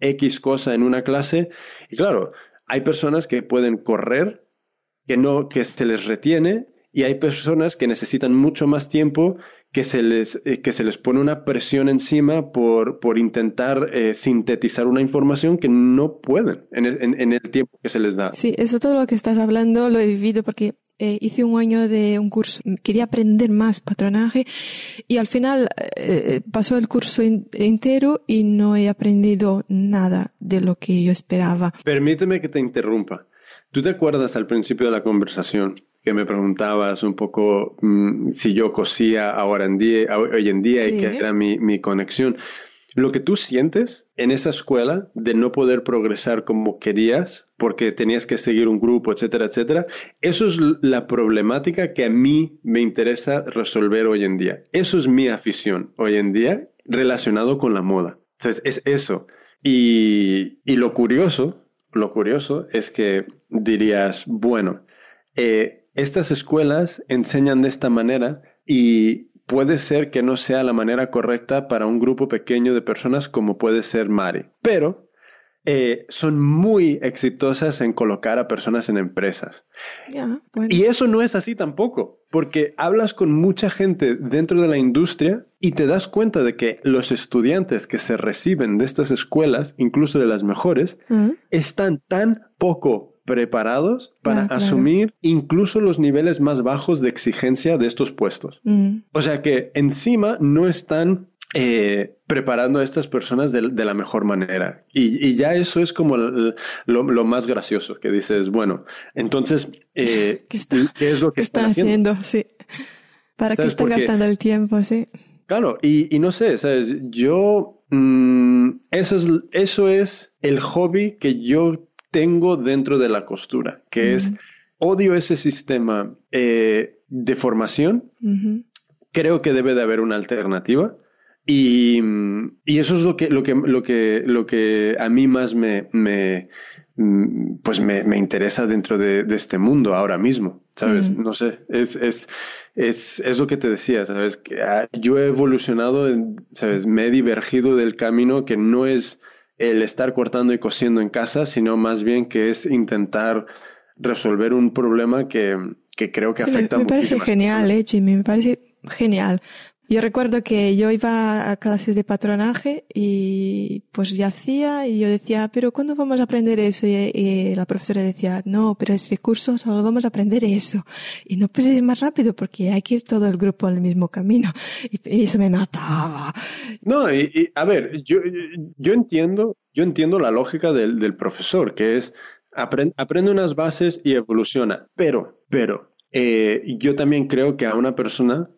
X cosa en una clase. Y claro, hay personas que pueden correr, que no, que se les retiene y hay personas que necesitan mucho más tiempo que se les, eh, que se les pone una presión encima por, por intentar eh, sintetizar una información que no pueden en el, en, el, tiempo que se les da. Sí, eso todo lo que estás hablando lo he vivido porque eh, hice un año de un curso, quería aprender más patronaje y al final pasó el curso entero y no he aprendido nada de lo que yo esperaba. Permíteme que te interrumpa. ¿Tú te acuerdas al principio de la conversación que me preguntabas un poco mm, si yo cosía ahora en día, hoy en día y qué era mi, mi conexión. Lo que tú sientes en esa escuela de no poder progresar como querías porque tenías que seguir un grupo, etcétera, etcétera, eso es la problemática que a mí me interesa resolver hoy en día. Eso es mi afición hoy en día relacionado con la moda. Entonces, es eso. Y, y lo curioso, lo curioso es que dirías, bueno, eh, estas escuelas enseñan de esta manera y puede ser que no sea la manera correcta para un grupo pequeño de personas como puede ser Mari. Pero eh, son muy exitosas en colocar a personas en empresas. Y eso no es así tampoco, porque hablas con mucha gente dentro de la industria y te das cuenta de que los estudiantes que se reciben de estas escuelas, incluso de las mejores, están tan poco preparados para asumir incluso los niveles más bajos de exigencia de estos puestos. O sea que encima no están eh, preparando a estas personas de, la mejor manera. Y, ya eso es como lo, más gracioso, que dices, bueno, entonces, eh, ¿Qué, es lo que están, haciendo? Sí. ¿Para qué están gastando el tiempo? Sí. Claro, y, no sé, ¿sabes? Yo, mm, eso, es, eso es el hobby que yo tengo dentro de la costura, que es, odio ese sistema eh, de formación. Creo que debe de haber una alternativa y, y, eso es lo que, lo que, lo que, lo que a mí más me, me pues me, me, interesa dentro de, de, este mundo ahora mismo, ¿sabes? Mm. No sé, es, es, es, es, lo que te decía, ¿sabes? Que ah, yo he evolucionado, ¿sabes? Me he divergido del camino que no es el estar cortando y cosiendo en casa, sino más bien que es intentar resolver un problema que, que creo que afecta a Me parece genial, eh, Jimmy, me parece genial, yo recuerdo que yo iba a clases de patronaje y pues ya hacía y yo decía, pero ¿cuándo vamos a aprender eso? Y, la profesora decía, no, pero este curso solo vamos a aprender eso. Y no pues es más rápido porque hay que ir todo el grupo al mismo camino. Y, eso me mataba. No, y, a ver, yo, yo entiendo, yo entiendo la lógica del, del profesor, que es aprende, aprende unas bases y evoluciona. Pero, pero, eh, yo también creo que a una persona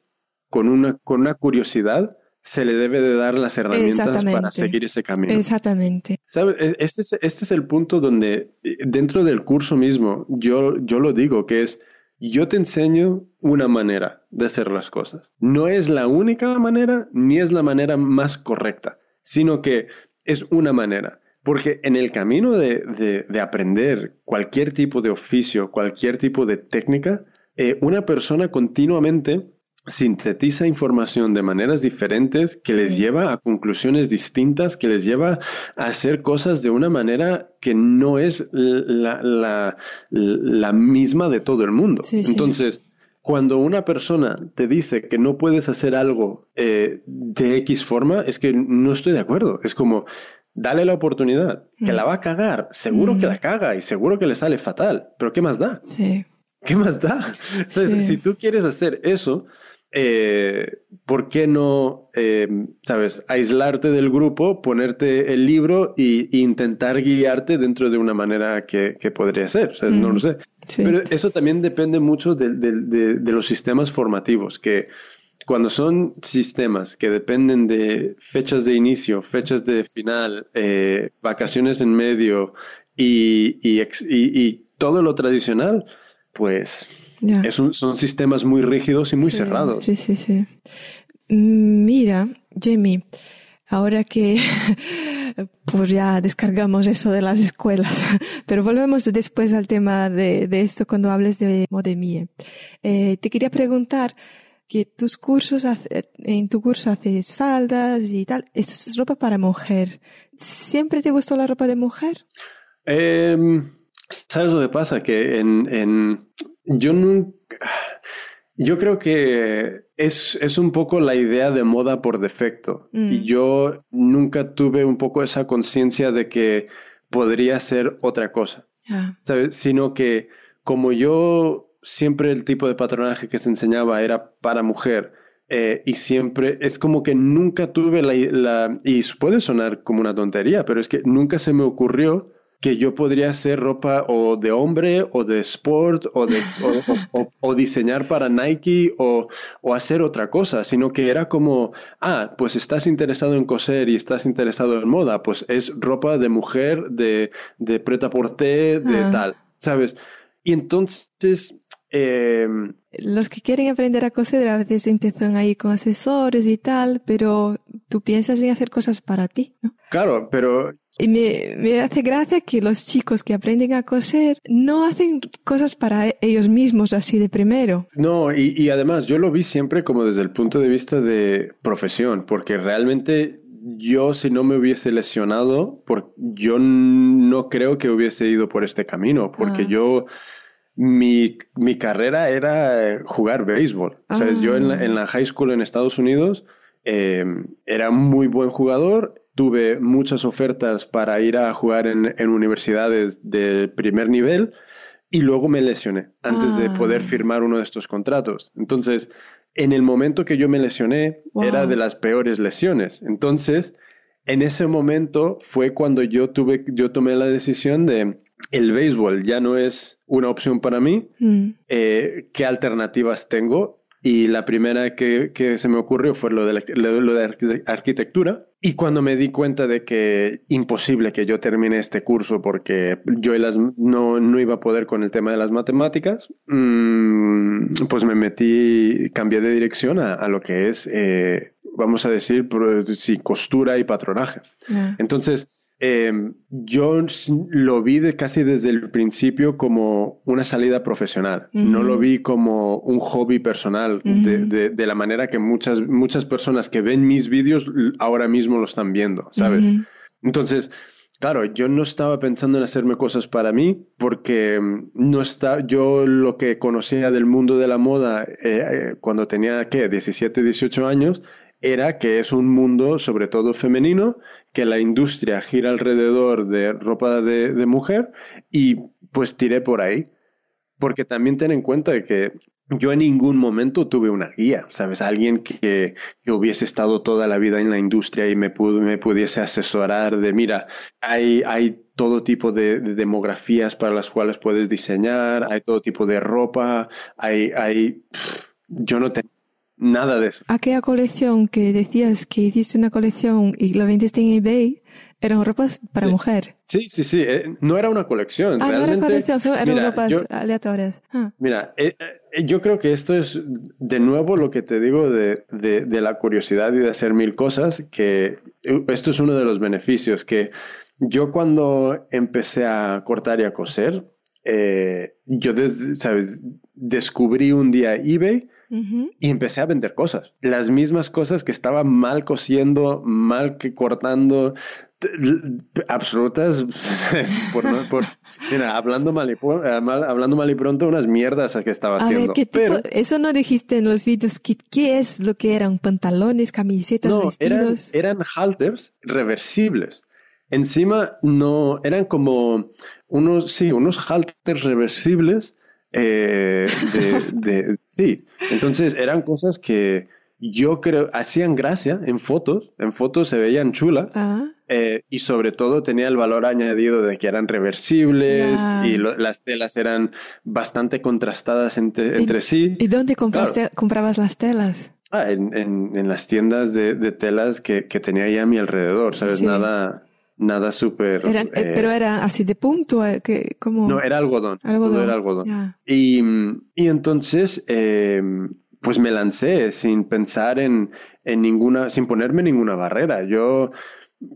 con una, con una curiosidad, se le debe de dar las herramientas para seguir ese camino. Exactamente. ¿Sabes? E, este es, este es el punto donde eh, dentro del curso mismo yo, yo lo digo, que es, yo te enseño una manera de hacer las cosas. No es la única manera ni es la manera más correcta, sino que es una manera. Porque en el camino de, de, de aprender cualquier tipo de oficio, cualquier tipo de técnica, eh, una persona continuamente sintetiza información de maneras diferentes que les lleva a conclusiones distintas, que les lleva a hacer cosas de una manera que no es la, la, misma de todo el mundo. Entonces, cuando una persona te dice que no puedes hacer algo eh, de X forma, es que no estoy de acuerdo. Es como, dale la oportunidad, que la mm. va a cagar, seguro que mm. la caga y seguro que le sale fatal, pero ¿qué más da? ¿Qué más da? Entonces, si tú quieres hacer eso, eh, ¿por qué no, eh, sabes, aislarte del grupo, ponerte el libro e intentar guiarte dentro de una manera que, podría ser? no lo sé. Pero eso también depende mucho de, los sistemas formativos, que cuando son sistemas que dependen de fechas de inicio, fechas de final, eh, vacaciones en medio y, y todo lo tradicional, pues son sistemas muy rígidos y muy cerrados. Sí, sí, sí. Mira, Jamie, ahora que pues ya descargamos eso de las escuelas, pero volvemos después al tema de, esto cuando hables de Modemie. Eh, te quería preguntar que tus cursos, en tu curso haces faldas y tal, ¿esto es ropa para mujer? ¿Siempre te gustó la ropa de mujer? Em, ¿Sabes lo que pasa? Que en, en yo nunca, yo creo que es, es, un poco la idea de moda por defecto. Y mm. yo nunca tuve un poco esa conciencia de que podría ser otra cosa. Ah. ¿sabes? Sino que como yo siempre el tipo de patronaje que se enseñaba era para mujer, eh, y siempre es como que nunca tuve la, la, y puede sonar como una tontería, pero es que nunca se me ocurrió que yo podría hacer ropa o de hombre o de sport o, de, o, diseñar para Nike o, hacer otra cosa, sino que era como, ah, pues estás interesado en coser y estás interesado en moda, pues es ropa de mujer, de, de preta porté, de ah. tal, ¿sabes? Y entonces... Em, Los que quieren aprender a coser a veces empiezan ahí con accesorios y tal, pero Tú piensas en hacer cosas para ti, ¿no? Claro, pero y me, me, hace gracia que los chicos que aprenden a coser no hacen cosas para ellos mismos así de primero. No, y, y, además yo lo vi siempre como desde el punto de vista de profesión, porque realmente yo si no me hubiese lesionado, por, yo no creo que hubiese ido por este camino, porque ah. yo, mi, mi, carrera era jugar béisbol. Ah. Yo en la, en la, high school en Estados Unidos eh, era muy buen jugador tuve muchas ofertas para ir a jugar en, universidades de primer nivel y luego me lesioné antes de poder ah. firmar uno de estos contratos. Entonces, en el momento que yo me lesioné, era de las peores lesiones. Entonces, en ese momento fue cuando yo tuve, yo tomé la decisión de el béisbol ya no es una opción para mí. Mm. Eh, ¿Qué alternativas tengo? Y la primera que, que, se me ocurrió fue lo de, lo de arquitectura. Y cuando me di cuenta de que imposible que yo termine este curso porque yo las, no, no, iba a poder con el tema de las matemáticas, mmm, pues me metí, cambié de dirección a, a lo que es, eh, vamos a decir, sí, costura y patronaje. Entonces, eh, yo lo vi de casi desde el principio como una salida profesional, no lo vi como un hobby personal, de, de, la manera que muchas, muchas personas que ven mis vídeos ahora mismo lo están viendo, ¿sabes? Entonces, claro, yo no estaba pensando en hacerme cosas para mí porque mm, no está, yo lo que conocía del mundo de la moda eh, eh, cuando tenía, ¿qué? 17, 18 años, era que es un mundo sobre todo femenino que la industria gira alrededor de ropa de, mujer y pues tiré por ahí. Porque también ten en cuenta que yo en ningún momento tuve una guía, ¿sabes? Alguien que, que, hubiese estado toda la vida en la industria y me, me pudiese asesorar de, mira, hay, hay todo tipo de, demografías para las cuales puedes diseñar, hay todo tipo de ropa, hay, hay, yo no tengo Nada de eso. Aquella colección que decías que hiciste una colección y la vendiste en eBay, eran ropas para mujer. Sí, sí, sí. Eh, no era una colección. Ah, no era colección, solo eran ropas aleatorias. Ah. Mira, eh, eh, yo creo que esto es de nuevo lo que te digo de, de, la curiosidad y de hacer mil cosas, que esto es uno de los beneficios, que yo cuando empecé a cortar y a coser, yo ¿sabes? descubrí un día eBay y empecé a vender cosas. Las mismas cosas que estaba mal cosiendo, mal que cortando, absolutas, por, mira, hablando mal, y, eh, hablando mal y pronto, unas mierdas que estaba haciendo. Pero, eso no dijiste en los vídeos. ¿Qué, ¿Qué, es lo que eran? ¿Pantalones, camisetas, no, vestidos? Eran, eran halters reversibles. Encima no, eran como unos, sí, unos halters reversibles eh, de, sí, entonces eran cosas que yo creo hacían gracia en fotos, en fotos se veían chulas ah. eh, y sobre todo tenía el valor añadido de que eran reversibles y las telas eran bastante contrastadas entre, sí. ¿Y dónde compraste, comprabas las telas? Ah, en, en, las tiendas de, de telas que, que, tenía ahí a mi alrededor, ¿sabes? Nada, nada súper... Eh, eh, pero era así de punto, eh, que como... No, era algodón. Algodón. era algodón. Y, y, entonces, pues me lancé sin pensar en, en ninguna, sin ponerme ninguna barrera. Yo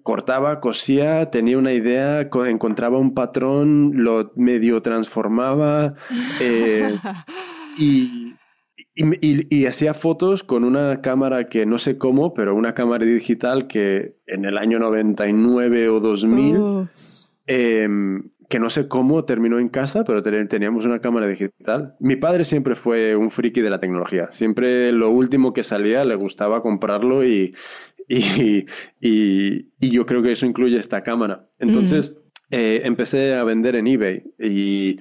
cortaba, cosía, tenía una idea, encontraba un patrón, lo medio transformaba y, y, hacía fotos con una cámara que no sé cómo, pero una cámara digital que en el año 99 o 2000, em, que no sé cómo terminó en casa, pero teníamos una cámara digital. Mi padre siempre fue un friki de la tecnología. Siempre lo último que salía le gustaba comprarlo y, y, y yo creo que eso incluye esta cámara. Entonces eh, empecé a vender en eBay y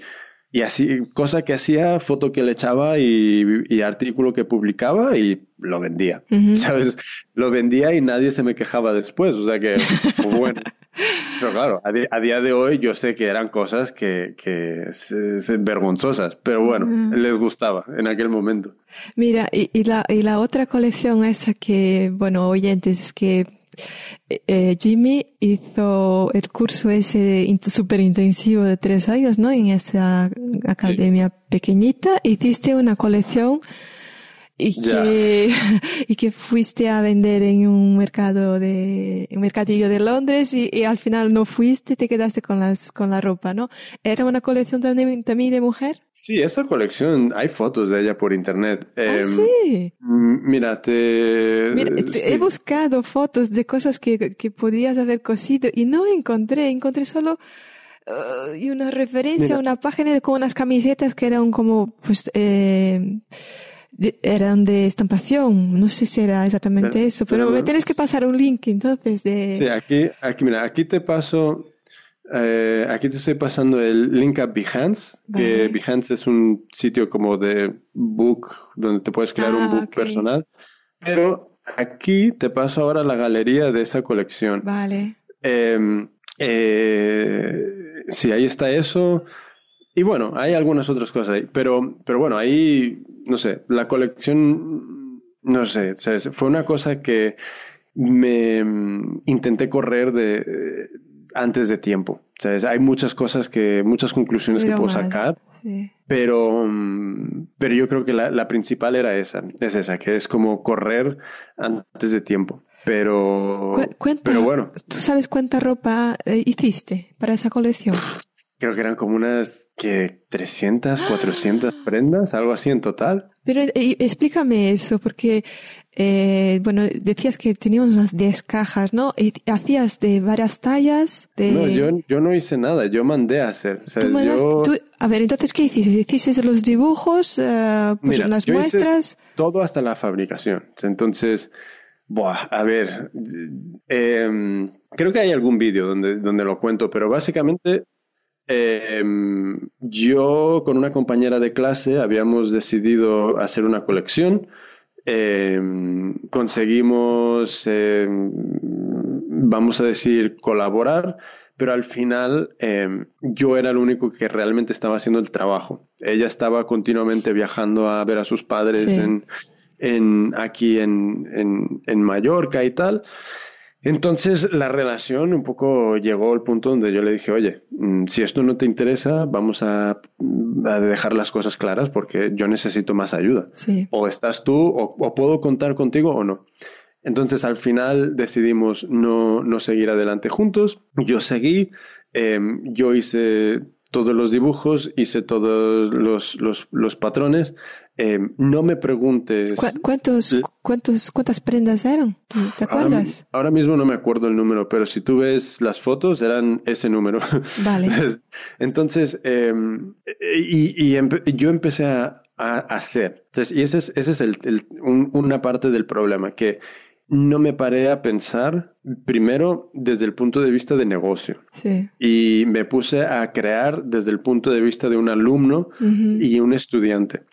y así, cosa que hacía, foto que le echaba y, artículo que publicaba y lo vendía. ¿Sabes? Lo vendía y nadie se me quejaba después. O sea que, pues bueno. Pero claro, a, día de hoy yo sé que eran cosas que, que vergonzosas, pero bueno, les gustaba en aquel momento. Mira, y, y, la, y la otra colección esa que, bueno, oyentes, es que eh, Jimmy hizo el curso ese súper intensivo de tres años, ¿no? En esa academia pequeñita. Hiciste una colección y que, y que fuiste a vender en un mercado de, un mercadillo de Londres y, y, al final no fuiste, te quedaste con las, con la ropa, ¿no? ¿Era una colección también, también de mujer? Sí, esa colección, hay fotos de ella por internet. ah, eh, sí. Mira, te... Mira, sí. he buscado fotos de cosas que, que podías haber cosido y no encontré, encontré solo uh, y una referencia Mira. a una página con unas camisetas que eran como, pues, eh, de- eran de estampación. No sé si era exactamente Pero- eso, pero, pero- me tienes que pasar un link entonces de... Sí, aquí, aquí, mira, aquí te paso, eh, aquí te estoy pasando el link a Behance, que. Behance es un sitio como de book, donde te puedes crear un Ah, book ok. personal. Pero aquí te paso ahora la galería de esa colección. Vale. Eh, eh, sí, ahí está eso. Y bueno, hay algunas otras cosas ahí. Pero, pero bueno, ahí, no sé, la colección, no sé, sea, fue una cosa que me mm, intenté correr de antes de tiempo. Hay muchas cosas que, muchas conclusiones que puedo mal. sacar. Sí. Pero, mm, pero yo creo que la, la principal era esa, es esa, que es como correr antes de tiempo. Pero, Cu- cuenta, pero bueno, ¿tú sabes cuánta ropa eh, hiciste para esa colección? creo que eran como unas que 300, 400 prendas, algo así en total. Pero eh, explícame eso, porque, eh, bueno, decías que teníamos unas 10 cajas, ¿no? Y hacías de varias tallas, de... No, yo, yo no hice nada, yo mandé a hacer. O sea, Tú mandas- yo, tú- a ver, entonces, ¿qué hiciste? ¿Hiciste los dibujos, eh, pues Mira, las yo hice- muestras? todo hasta la fabricación. Entonces, buah, a ver, em, creo que hay algún vídeo donde, donde lo cuento, pero básicamente em, yo con una compañera de clase habíamos decidido hacer una colección. Em, conseguimos, em, vamos a decir, colaborar, pero al final yo era el único que realmente estaba haciendo el trabajo. Ella estaba continuamente viajando a ver a sus padres Sí. en, en, aquí en, en, en Mallorca y tal. Entonces la relación un poco llegó al punto donde yo le dije, oye, mm, si esto no te interesa, vamos a, a dejar las cosas claras porque yo necesito más ayuda. Sí. O estás tú, o, o puedo contar contigo o no. Entonces al final decidimos no, no seguir adelante juntos. Yo seguí, em, yo hice todos los dibujos, hice todos los, los, los patrones. Em, no me preguntes. ¿Cu- ¿Cuántos, cuántos, ¿Cuántas prendas eran? ¿Tú ¿Te Ahora, acuerdas? ahora mismo no me acuerdo el número, pero si tú ves las fotos, eran ese número. Vale. Entonces, eh, y, y empe- yo empecé a, a hacer. Entonces, y ese es, ese es el, el- un- una parte del problema, que no me paré a pensar primero desde el punto de vista de negocio Sí. y me puse a crear desde el punto de vista de un alumno y un estudiante.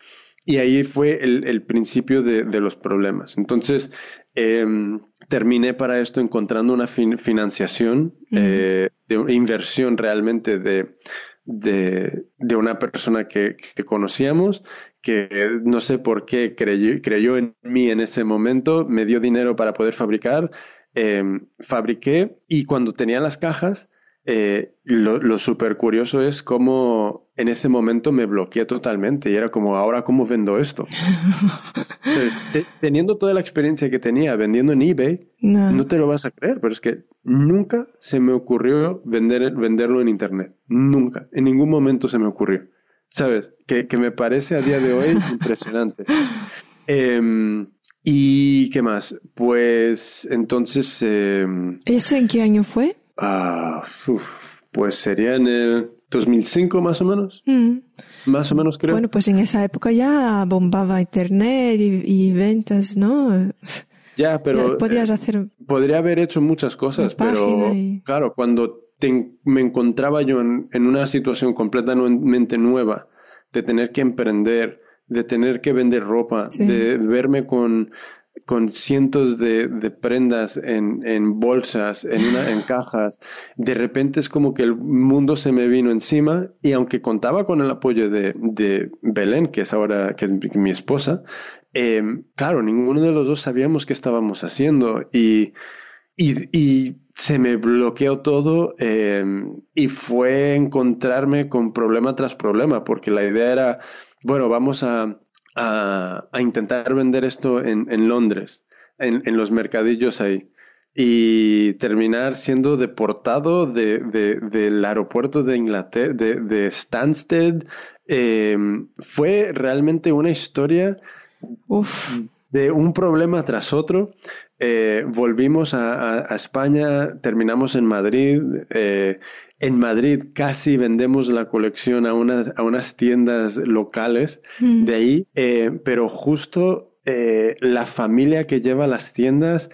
Y ahí fue el, el principio de, de los problemas. Entonces, em, terminé para esto encontrando una fin- financiación, eh, de una inversión realmente de, de, de una persona que, que conocíamos, que no sé por qué creyó, creyó en mí en ese momento, me dio dinero para poder fabricar, em, fabriqué y cuando tenía las cajas, eh, lo, lo súper curioso es cómo en ese momento me bloqueé totalmente y era como, ahora cómo vendo esto. Entonces, te- teniendo toda la experiencia que tenía vendiendo en eBay, No. no te lo vas a creer, pero es que nunca se me ocurrió vender, venderlo en Internet. Nunca. En ningún momento se me ocurrió. ¿Sabes? Que, que me parece a día de hoy impresionante. Em, ¿Y qué más? Pues entonces... em, ¿Eso en qué año fue? Ah, uf, pues sería en el 2005 más o menos. Mm. Más o menos creo. Bueno, pues en esa época ya bombaba internet y, y ventas, ¿no? ya, pero Ya podías eh, hacer... podría haber hecho muchas cosas, pero y- claro, cuando te- me encontraba yo en, en una situación completamente nueva, de tener que emprender, de tener que vender ropa, Sí. de verme con, con cientos de, de prendas en, en bolsas, en, una, en cajas, de repente es como que el mundo se me vino encima y aunque contaba con el apoyo de, de Belén, que es ahora que es mi- mi esposa, eh, claro, ninguno de los dos sabíamos qué estábamos haciendo y, y, y se me bloqueó todo eh, y fue encontrarme con problema tras problema, porque la idea era, bueno, vamos a, a, intentar vender esto en, en Londres, en, en, los mercadillos ahí, y terminar siendo deportado de, del aeropuerto de Inglaterra, de, de Stansted. Em, fue realmente una historia de un problema tras otro. Eh, volvimos a, España, terminamos en Madrid. Eh, en Madrid casi vendemos la colección a, a unas tiendas locales mm. de ahí, eh, pero justo la familia que lleva las tiendas,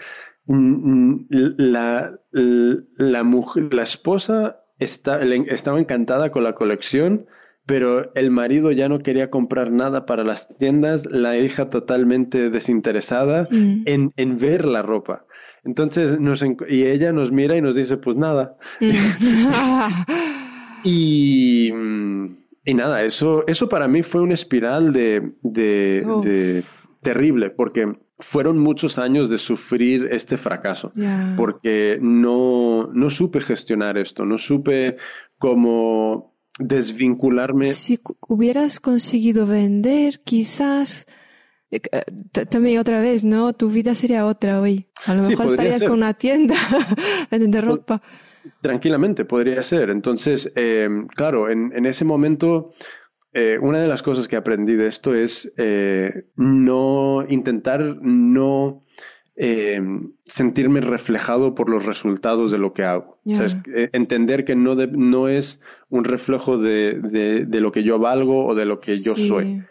mm, mm, la, la, mujer, la esposa estaba encantada con la colección, pero el marido ya no quería comprar nada para las tiendas, la hija totalmente desinteresada mm. en, ver la ropa. Entonces, nos, y ella nos mira y nos dice, pues nada. Mm. y, y, nada, eso, eso para mí fue una espiral de, de, terrible, porque fueron muchos años de sufrir este fracaso, porque no, no supe gestionar esto, no supe cómo desvincularme. Si hubieras conseguido vender, quizás eh, eh, también otra vez, ¿no? Tu vida sería otra hoy. A lo mejor estarías con una tienda de ropa. Tranquilamente, podría ser. Entonces, eh, claro, en, en, ese momento, una de las cosas que aprendí de esto es no intentar no eh, sentirme reflejado por los resultados de lo que hago. O sea, eh, entender que no, no es un reflejo de, de, lo que yo valgo o de lo que yo soy.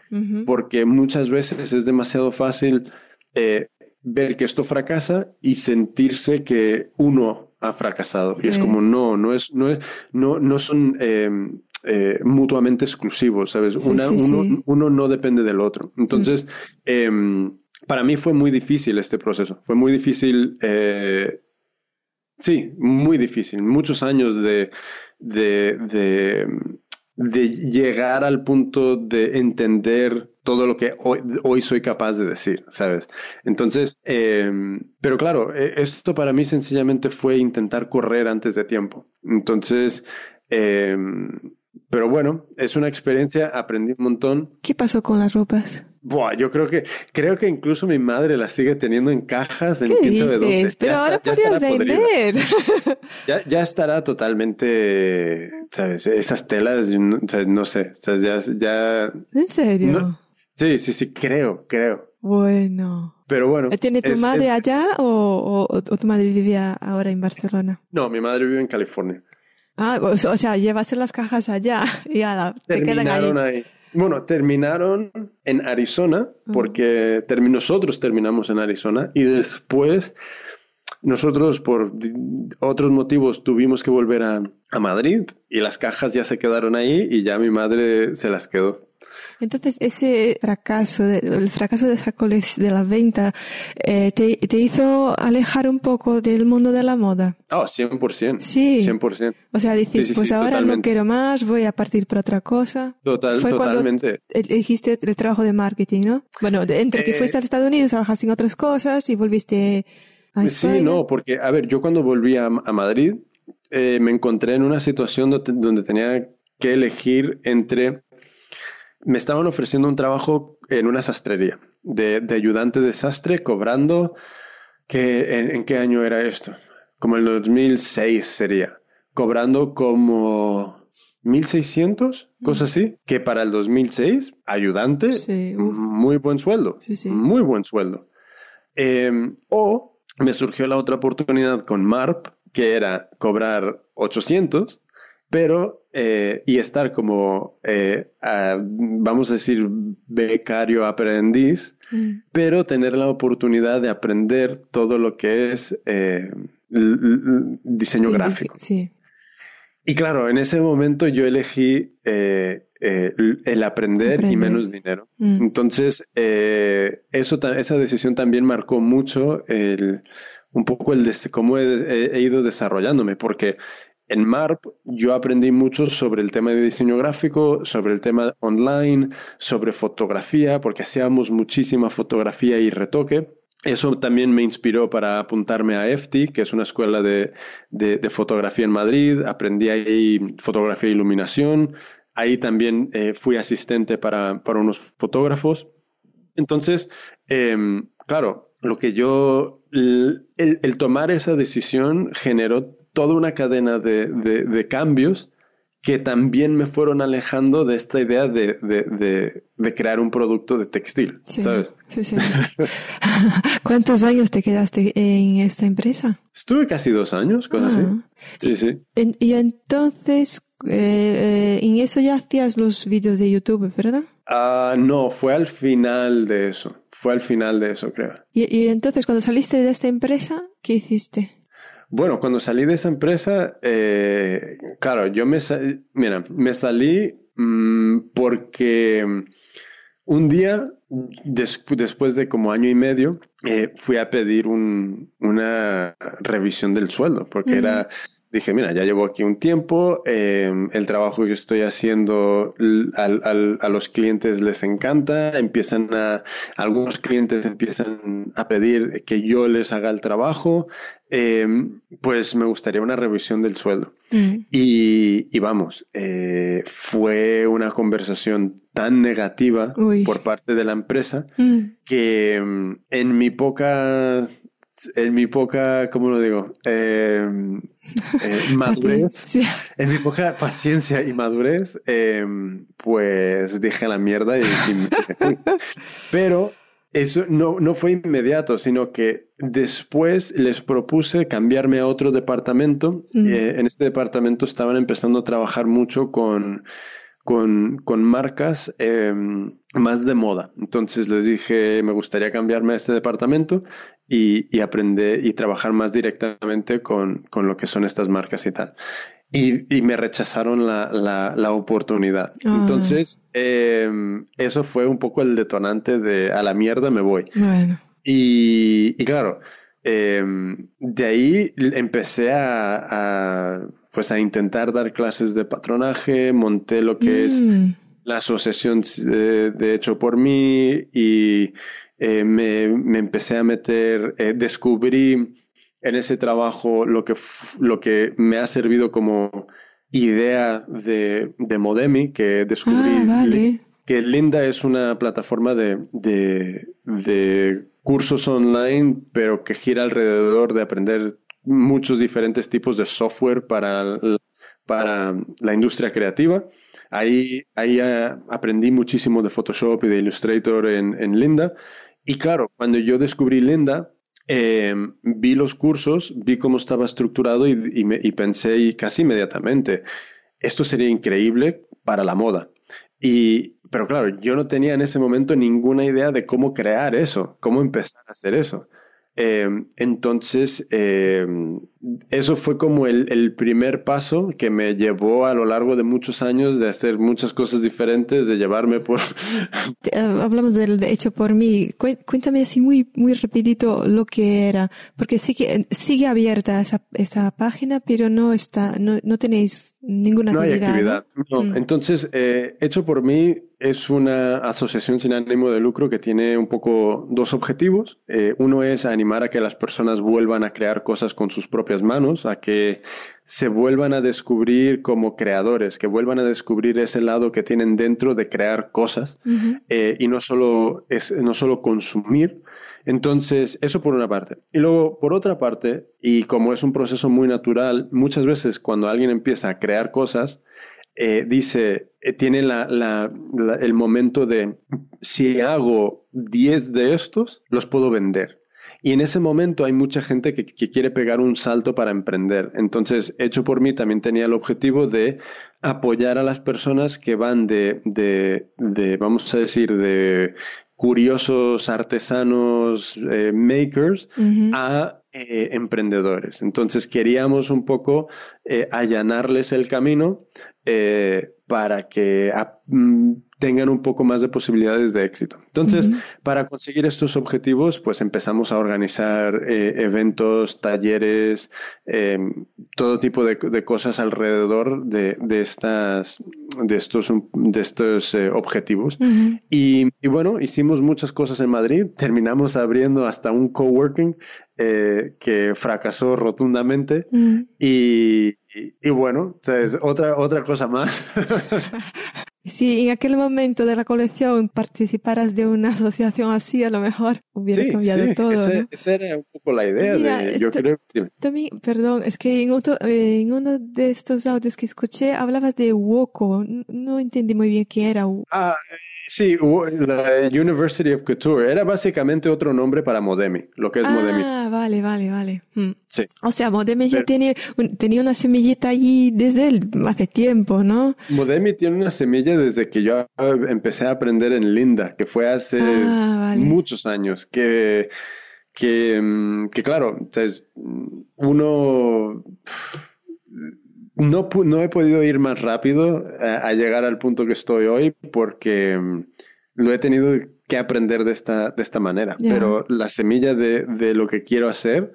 Porque muchas veces es demasiado fácil eh, ver que esto fracasa y sentirse que uno ha fracasado. Y es como, no, no es, no es, no, no son em, mutuamente exclusivos, ¿sabes? uno, uno, no depende del otro. Entonces, em, para mí fue muy difícil este proceso. Fue muy difícil, eh, sí, muy difícil. Muchos años de, de, de, llegar al punto de entender todo lo que hoy, soy capaz de decir, ¿sabes? Entonces, em, pero claro, e, esto para mí sencillamente fue intentar correr antes de tiempo. Entonces, em, pero bueno, es una experiencia, aprendí un montón. ¿Qué pasó con las ropas? Buah, yo creo que creo que incluso mi madre las sigue teniendo en cajas en quién sabe dónde. Pero ahora podrías vender. Ya, ya, estará totalmente, ¿sabes? Esas telas, no, sé, o ya, ya... ¿En serio? sí, sí, sí, creo, creo. Bueno. Pero bueno. ¿Tiene tu madre allá o, o, tu madre vivía ahora en Barcelona? No, mi madre vive en California. Ah, o, sea, llevas las cajas allá y a te quedan ahí. Bueno, terminaron en Arizona, porque nosotros terminamos en Arizona y después nosotros por otros motivos tuvimos que volver a, a Madrid y las cajas ya se quedaron ahí y ya mi madre se las quedó. Entonces, ese fracaso, el fracaso de esa de la venta, eh, te, te, hizo alejar un poco del mundo de la moda. Oh, 100%. Sí. 100%. O sea, dices, pues ahora no quiero más, voy a partir por otra cosa. Total, Fue totalmente. Cuando elegiste el trabajo de marketing, ¿no? Bueno, entre que eh, fuiste a Estados Unidos, trabajaste en otras cosas y volviste a España. Sí, no, porque, a ver, yo cuando volví a, Madrid, eh, me encontré en una situación donde tenía que elegir entre me estaban ofreciendo un trabajo en una sastrería, de, ayudante de sastre, cobrando, que, ¿en, qué año era esto? Como el 2006 sería, cobrando como 1600, cosas así, que para el 2006, ayudante, muy buen sueldo, muy buen sueldo. Em, o me surgió la otra oportunidad con MARP, que era cobrar 800 pero eh, y estar como, eh, vamos a decir, becario aprendiz, mm. pero tener la oportunidad de aprender todo lo que es eh, diseño gráfico. Sí. Y claro, en ese momento yo elegí el aprender, y menos dinero. Mm. Entonces, eso, esa decisión también marcó mucho el, un poco el de cómo he, he ido desarrollándome, porque en MARP yo aprendí mucho sobre el tema de diseño gráfico, sobre el tema online, sobre fotografía, porque hacíamos muchísima fotografía y retoque. Eso también me inspiró para apuntarme a EFTI, que es una escuela de, fotografía en Madrid. Aprendí ahí fotografía e iluminación. Ahí también eh, fui asistente para, para unos fotógrafos. Entonces, em, claro, lo que yo, el, tomar esa decisión generó toda una cadena de, de, de cambios que también me fueron alejando de esta idea de, de, de, crear un producto de textil, ¿sabes? Sí, sí. ¿Cuántos años te quedaste en esta empresa? Estuve casi dos años, con así. Ah. Sí, sí. Y, entonces, eh, eh, en eso ya hacías los vídeos de YouTube, ¿verdad? Ah, no, fue al final de eso. Fue al final de eso, creo. Y, y entonces, cuando saliste de esta empresa, ¿qué hiciste? Bueno, cuando salí de esa empresa, eh, claro, yo me, mira, me salí mm, porque un día, después de como año y medio, eh, fui a pedir una revisión del sueldo, porque era dije, mira, ya llevo aquí un tiempo, em, el trabajo que estoy haciendo a los clientes les encanta, empiezan a, algunos clientes empiezan a pedir que yo les haga el trabajo, em, pues me gustaría una revisión del sueldo. Mm. Y, vamos, eh, fue una conversación tan negativa por parte de la empresa mm. que em, en mi poca en mi poca, ¿cómo lo digo? Em, eh, madurez, en mi poca paciencia y madurez, em, pues dije la mierda y, Pero eso no, no fue inmediato, sino que después les propuse cambiarme a otro departamento. Mm. Eh, en este departamento estaban empezando a trabajar mucho con con, con marcas em, más de moda. Entonces les dije, me gustaría cambiarme a este departamento y, y aprender y trabajar más directamente con, con, lo que son estas marcas y tal. Y, y me rechazaron la, la, la oportunidad. Ah. Entonces, em, eso fue un poco el detonante de a la mierda me voy. Bueno. Y, y claro, em, de ahí empecé a, a, pues a intentar dar clases de patronaje, monté lo que es mm. la asociación de, de, hecho por mí y eh, me, me, empecé a meter, eh, descubrí en ese trabajo lo que, lo que me ha servido como idea de, de Modemi, que descubrí ah, que Linda es una plataforma de, de, de cursos online, pero que gira alrededor de aprender muchos diferentes tipos de software para, para la industria creativa. Ahí, ahí eh, aprendí muchísimo de Photoshop y de Illustrator en, en Linda y claro, cuando yo descubrí Linda, em, vi los cursos, vi cómo estaba estructurado y, y, pensé casi inmediatamente, esto sería increíble para la moda. Y, pero claro, yo no tenía en ese momento ninguna idea de cómo crear eso, cómo empezar a hacer eso. Em, entonces, em, eso fue como el, primer paso que me llevó a lo largo de muchos años de hacer muchas cosas diferentes, de llevarme por... Eh, hablamos del hecho por mí. Cuéntame así muy, muy rapidito lo que era, porque sigue, sigue abierta esa, esa página, pero no está, no, no tenéis ninguna actividad. No hay actividad. ¿no? Mm. Entonces, eh, hecho por mí es una asociación sin ánimo de lucro que tiene un poco dos objetivos. Eh, uno es animar a que las personas vuelvan a crear cosas con sus propias manos, a que se vuelvan a descubrir como creadores, que vuelvan a descubrir ese lado que tienen dentro de crear cosas eh, y no solo, es, no solo consumir. Entonces, eso por una parte. Y luego, por otra parte, y como es un proceso muy natural, muchas veces cuando alguien empieza a crear cosas, eh, dice, eh, tiene el momento de, si hago 10 de estos, los puedo vender. Y en ese momento hay mucha gente que, quiere pegar un salto para emprender. Entonces, hecho por mí, también tenía el objetivo de apoyar a las personas que van de, de, de vamos a decir, de curiosos artesanos eh, makers a eh, emprendedores. Entonces queríamos un poco eh, allanarles el camino para que mm, tengan un poco más de posibilidades de éxito. Entonces, para conseguir estos objetivos, pues empezamos a organizar eh, eventos, talleres, eh, todo tipo de, cosas alrededor de, estas, de estos, de estos eh, objetivos. y, bueno, hicimos muchas cosas en Madrid. Terminamos abriendo hasta un coworking que fracasó rotundamente. Y, y, bueno, otra, otra cosa más. Si en aquel momento de la colección participaras de una asociación así, a lo mejor hubiera cambiado todo. Esa era un poco la idea. de, yo creo, también, perdón, es que en, otro, eh, en uno de estos audios que escuché hablabas de Woko. No entendí muy bien qué era. Ah, Sí, la University of Couture era básicamente otro nombre para Modemi, lo que es Modemi. Ah, vale, vale, vale. Hmm. Sí. O sea, Modemi ya tiene, tenía una semillita allí desde el, hace tiempo, ¿no? Modemi tiene una semilla desde que yo empecé a aprender en Linda, que fue hace ah, muchos años, que, que, mm, que claro, uno no, no he podido ir más rápido a, llegar al punto que estoy hoy porque mm, lo he tenido que aprender de esta, de esta manera. Pero la semilla de, de, lo que quiero hacer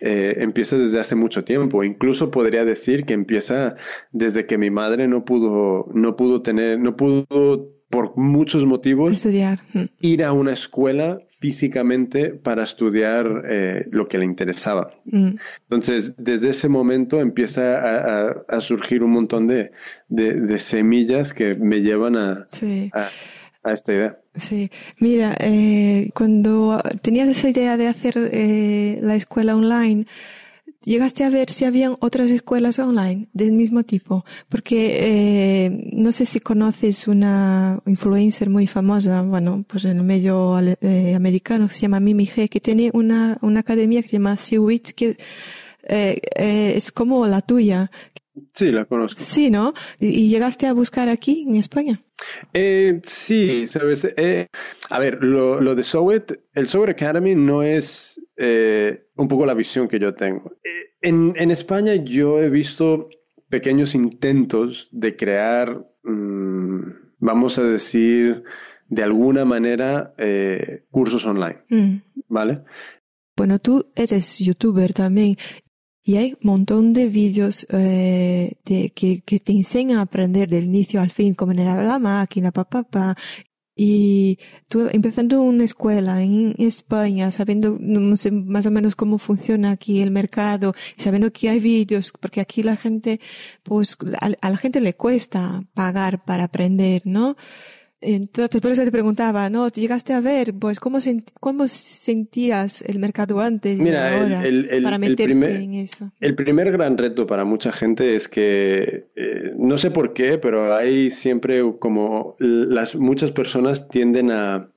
eh, empieza desde hace mucho tiempo. Incluso podría decir que empieza desde que mi madre no pudo, no pudo tener, no pudo por muchos motivos estudiar. ir a una escuela físicamente para estudiar eh, lo que le interesaba. Mm. Entonces, desde ese momento empieza a, surgir un montón de, semillas que me llevan a, a, esta idea. Sí, mira, eh, cuando tenías esa idea de hacer eh, la escuela online, llegaste a ver si habían otras escuelas online del mismo tipo, porque eh, no sé si conoces una influencer muy famosa, bueno, pues en el medio eh, americano, se llama Mimi G, que tiene una, una academia que se llama Seawitch, que eh, es como la tuya. Sí, la conozco. Sí, ¿no? ¿Y, llegaste a buscar aquí en España? Sí, sabes. a ver, lo, lo de Sowet, el Sowet Academy no es un poco la visión que yo tengo. En, en España yo he visto pequeños intentos de crear, mm, vamos a decir, de alguna manera, eh, cursos online, mm. ¿vale? Bueno, tú eres youtuber también y hay un montón de vídeos eh, que, que, te enseñan a aprender del inicio al fin, cómo era la máquina, papá, pa, y tú empezando una escuela en España, sabiendo no sé, más o menos cómo funciona aquí el mercado, y sabiendo que hay vídeos, porque aquí la gente, pues a la gente le cuesta pagar para aprender, ¿no? Entonces, por eso te preguntaba, ¿no? ¿Llegaste a ver, pues, cómo, cómo sentías el mercado antes y ahora el, el, para meterte primer, en eso? El primer gran reto para mucha gente es que, eh, no sé por qué, pero hay siempre como las muchas personas tienden a,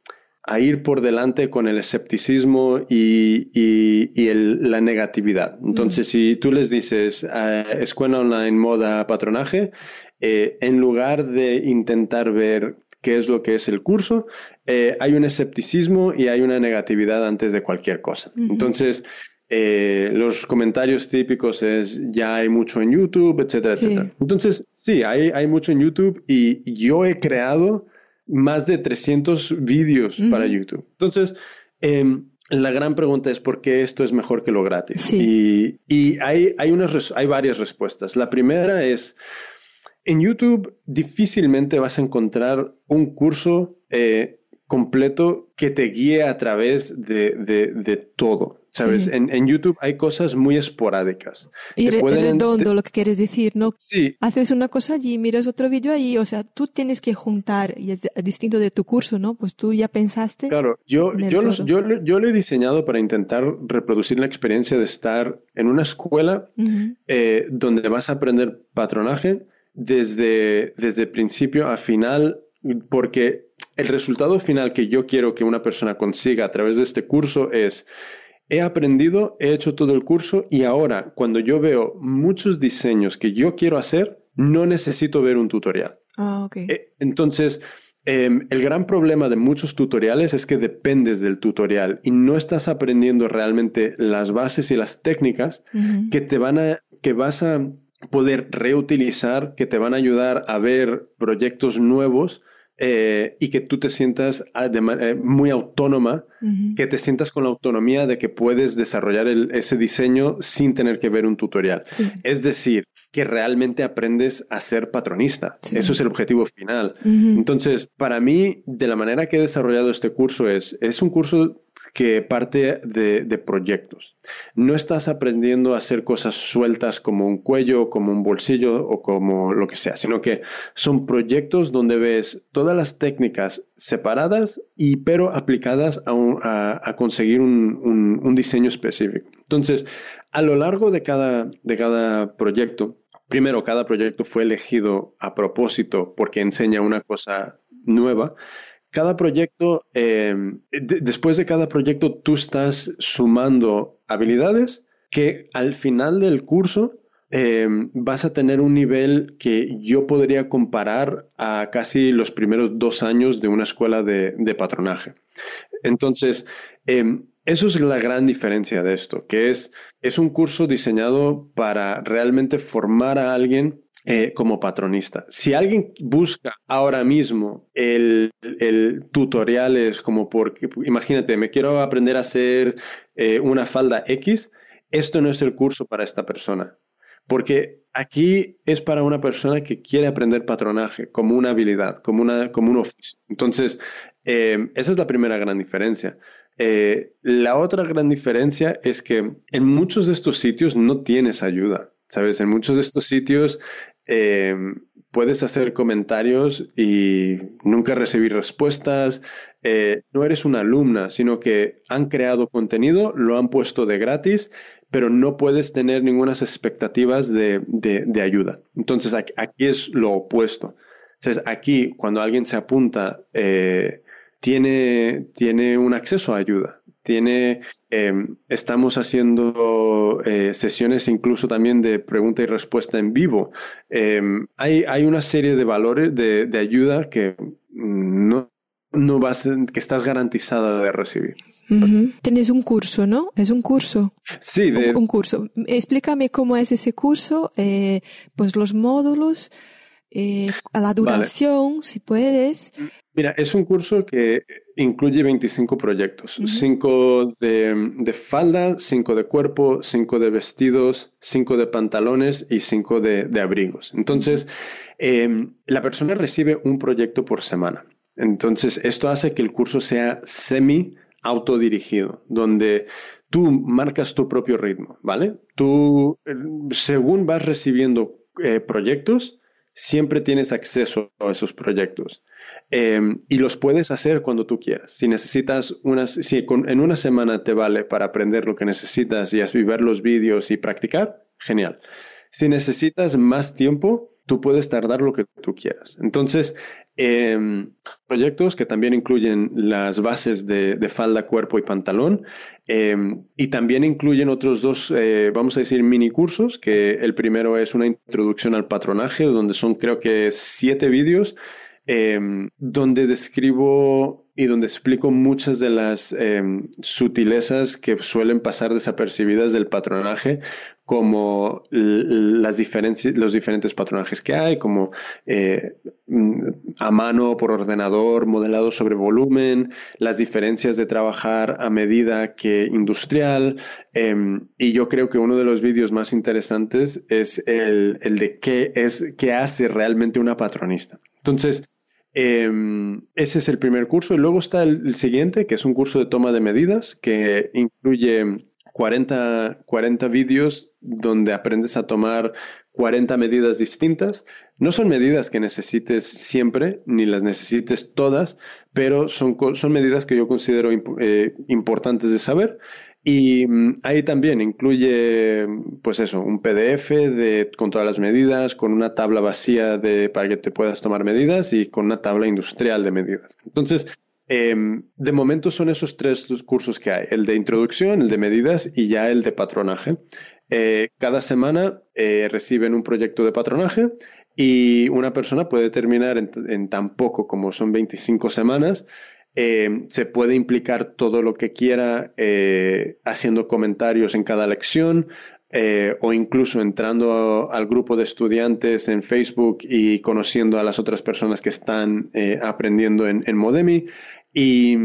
a ir por delante con el escepticismo y, y, y el, la negatividad. Entonces, mm. si tú les dices eh, escuela online, moda, patronaje, eh, en lugar de intentar ver qué es lo que es el curso, eh, hay un escepticismo y hay una negatividad antes de cualquier cosa. Entonces, eh, los comentarios típicos es ya hay mucho en YouTube, etcétera, etcétera. Entonces, sí, hay, hay mucho en YouTube y yo he creado más de 300 vídeos para YouTube. Entonces, em, la gran pregunta es por qué esto es mejor que lo gratis. Y, y hay, hay, unas, hay varias respuestas. La primera es en YouTube difícilmente vas a encontrar un curso eh, completo que te guíe a través de, todo. ¿Sabes? En, YouTube hay cosas muy esporádicas. Y redondo lo que quieres decir, ¿no? Sí. Haces una cosa allí, miras otro vídeo ahí, o sea, tú tienes que juntar, y es distinto de tu curso, ¿no? Pues tú ya pensaste. Claro, yo, yo, yo, lo he diseñado para intentar reproducir la experiencia de estar en una escuela eh, donde vas a aprender patronaje, desde, desde principio a final, porque el resultado final que yo quiero que una persona consiga a través de este curso es, he aprendido, he hecho todo el curso y ahora cuando yo veo muchos diseños que yo quiero hacer, no necesito ver un tutorial. Ah, eh, entonces, em, el gran problema de muchos tutoriales es que dependes del tutorial y no estás aprendiendo realmente las bases y las técnicas que te van a, que vas a poder reutilizar, que te van a ayudar a ver proyectos nuevos eh, y que tú te sientas ah, de, que te sientas con la autonomía de que puedes desarrollar ese diseño sin tener que ver un tutorial. Es decir, que realmente aprendes a ser patronista. Eso es el objetivo final. Entonces, para mí, de la manera que he desarrollado este curso es, es un curso que parte de, proyectos. No estás aprendiendo a hacer cosas sueltas como un cuello, como un bolsillo o como lo que sea, sino que son proyectos donde ves todas las técnicas separadas y pero aplicadas a, conseguir un, diseño específico. Entonces, a lo largo de cada, de cada proyecto, primero, cada proyecto fue elegido a propósito porque enseña una cosa nueva cada proyecto, em, después de cada proyecto, tú estás sumando habilidades que al final del curso em, vas a tener un nivel que yo podría comparar a casi los primeros dos años de una escuela de, patronaje. Entonces, em, eso es la gran diferencia de esto, que es, es un curso diseñado para realmente formar a alguien eh, como patronista. Si alguien busca ahora mismo el, tutoriales como porque, imagínate, me quiero aprender a hacer eh, una falda X, esto no es el curso para esta persona. Porque aquí es para una persona que quiere aprender patronaje como una habilidad, como, una, como un oficio. Entonces, eh, esa es la primera gran diferencia. la otra gran diferencia es que en muchos de estos sitios no tienes ayuda. ¿Sabes? En muchos de estos sitios eh, puedes hacer comentarios y nunca recibir respuestas. Eh, no eres una alumna, sino que han creado contenido, lo han puesto de gratis, pero no puedes tener ninguna expectativas de, ayuda. Entonces aquí, es lo opuesto. Aquí, cuando alguien se apunta, eh, tiene, tiene un acceso a ayuda. Tiene, em, estamos haciendo eh, sesiones incluso también de pregunta y respuesta en vivo. Em, hay, hay, una serie de valores de, ayuda que no, no vas, que estás garantizada de recibir. Tienes un curso, ¿no? Es un curso. Sí, de... un, curso. Explícame cómo es ese curso, eh, pues los módulos, eh, a la duración, si puedes. Mira, es un curso que incluye 25 proyectos, 5 de, falda, 5 de cuerpo, 5 de vestidos, 5 de pantalones y 5 de, abrigos. Entonces, em, la persona recibe un proyecto por semana. Entonces, esto hace que el curso sea semi autodirigido, donde tú marcas tu propio ritmo, ¿vale? Tú, según vas recibiendo eh, proyectos, siempre tienes acceso a esos proyectos. Em, y los puedes hacer cuando tú quieras. Si necesitas unas, si en una semana te vale para aprender lo que necesitas y ver los vídeos y practicar, genial. Si necesitas más tiempo, tú puedes tardar lo que tú quieras. Entonces, em, proyectos que también incluyen las bases de, falda, cuerpo y pantalón, em, y también incluyen otros dos, eh, vamos a decir, mini cursos, que el primero es una introducción al patronaje, donde son creo que siete vídeos Em, donde describo y donde explico muchas de las em, sutilezas que suelen pasar desapercibidas del patronaje, como las diferencias, los diferentes patronajes que hay, como eh, mm, a mano, por ordenador, modelado sobre volumen, las diferencias de trabajar a medida que industrial. Em, y yo creo que uno de los vídeos más interesantes es el, el de qué es, qué hace realmente una patronista. Entonces, Em, ese es el primer curso. Y luego está el, siguiente, que es un curso de toma de medidas, que incluye 40, 40 vídeos donde aprendes a tomar 40 medidas distintas. No son medidas que necesites siempre, ni las necesites todas, pero son, son medidas que yo considero eh, importantes de saber y mm, ahí también incluye, pues eso, un PDF con todas las medidas, con una tabla vacía de, para que te puedas tomar medidas y con una tabla industrial de medidas. Entonces, em, de momento son esos tres cursos que hay, el de introducción, el de medidas y ya el de patronaje. Eh, cada semana eh, reciben un proyecto de patronaje y una persona puede terminar en, en tan poco como son 25 semanas eh, se puede implicar todo lo que quiera eh, haciendo comentarios en cada lección eh, o incluso entrando al grupo de estudiantes en Facebook y conociendo a las otras personas que están aprendiendo en, Modemi. Y,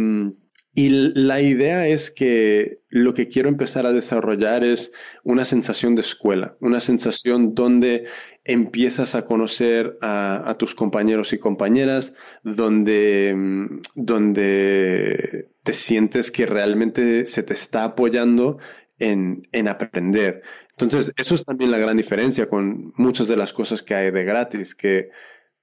Y la idea es que lo que quiero empezar a desarrollar es una sensación de escuela, una sensación donde empiezas a conocer a, tus compañeros y compañeras, donde, mm, donde te sientes que realmente se te está apoyando en, en aprender. Entonces, eso es también la gran diferencia con muchas de las cosas que hay de gratis, que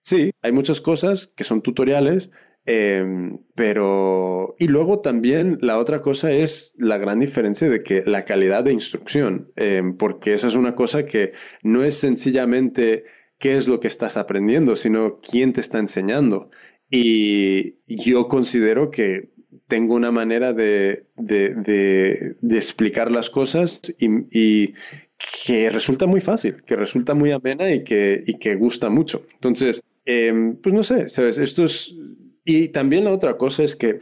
sí, hay muchas cosas que son tutoriales, Em, pero, y luego también la otra cosa es la gran diferencia de que la calidad de instrucción, em, porque esa es una cosa que no es sencillamente qué es lo que estás aprendiendo, sino quién te está enseñando. Y yo considero que tengo una manera de, de, explicar las cosas y, que resulta muy fácil, que resulta muy amena y que, y que gusta mucho. Entonces, em, pues no sé, ¿sabes? Esto es y también la otra cosa es que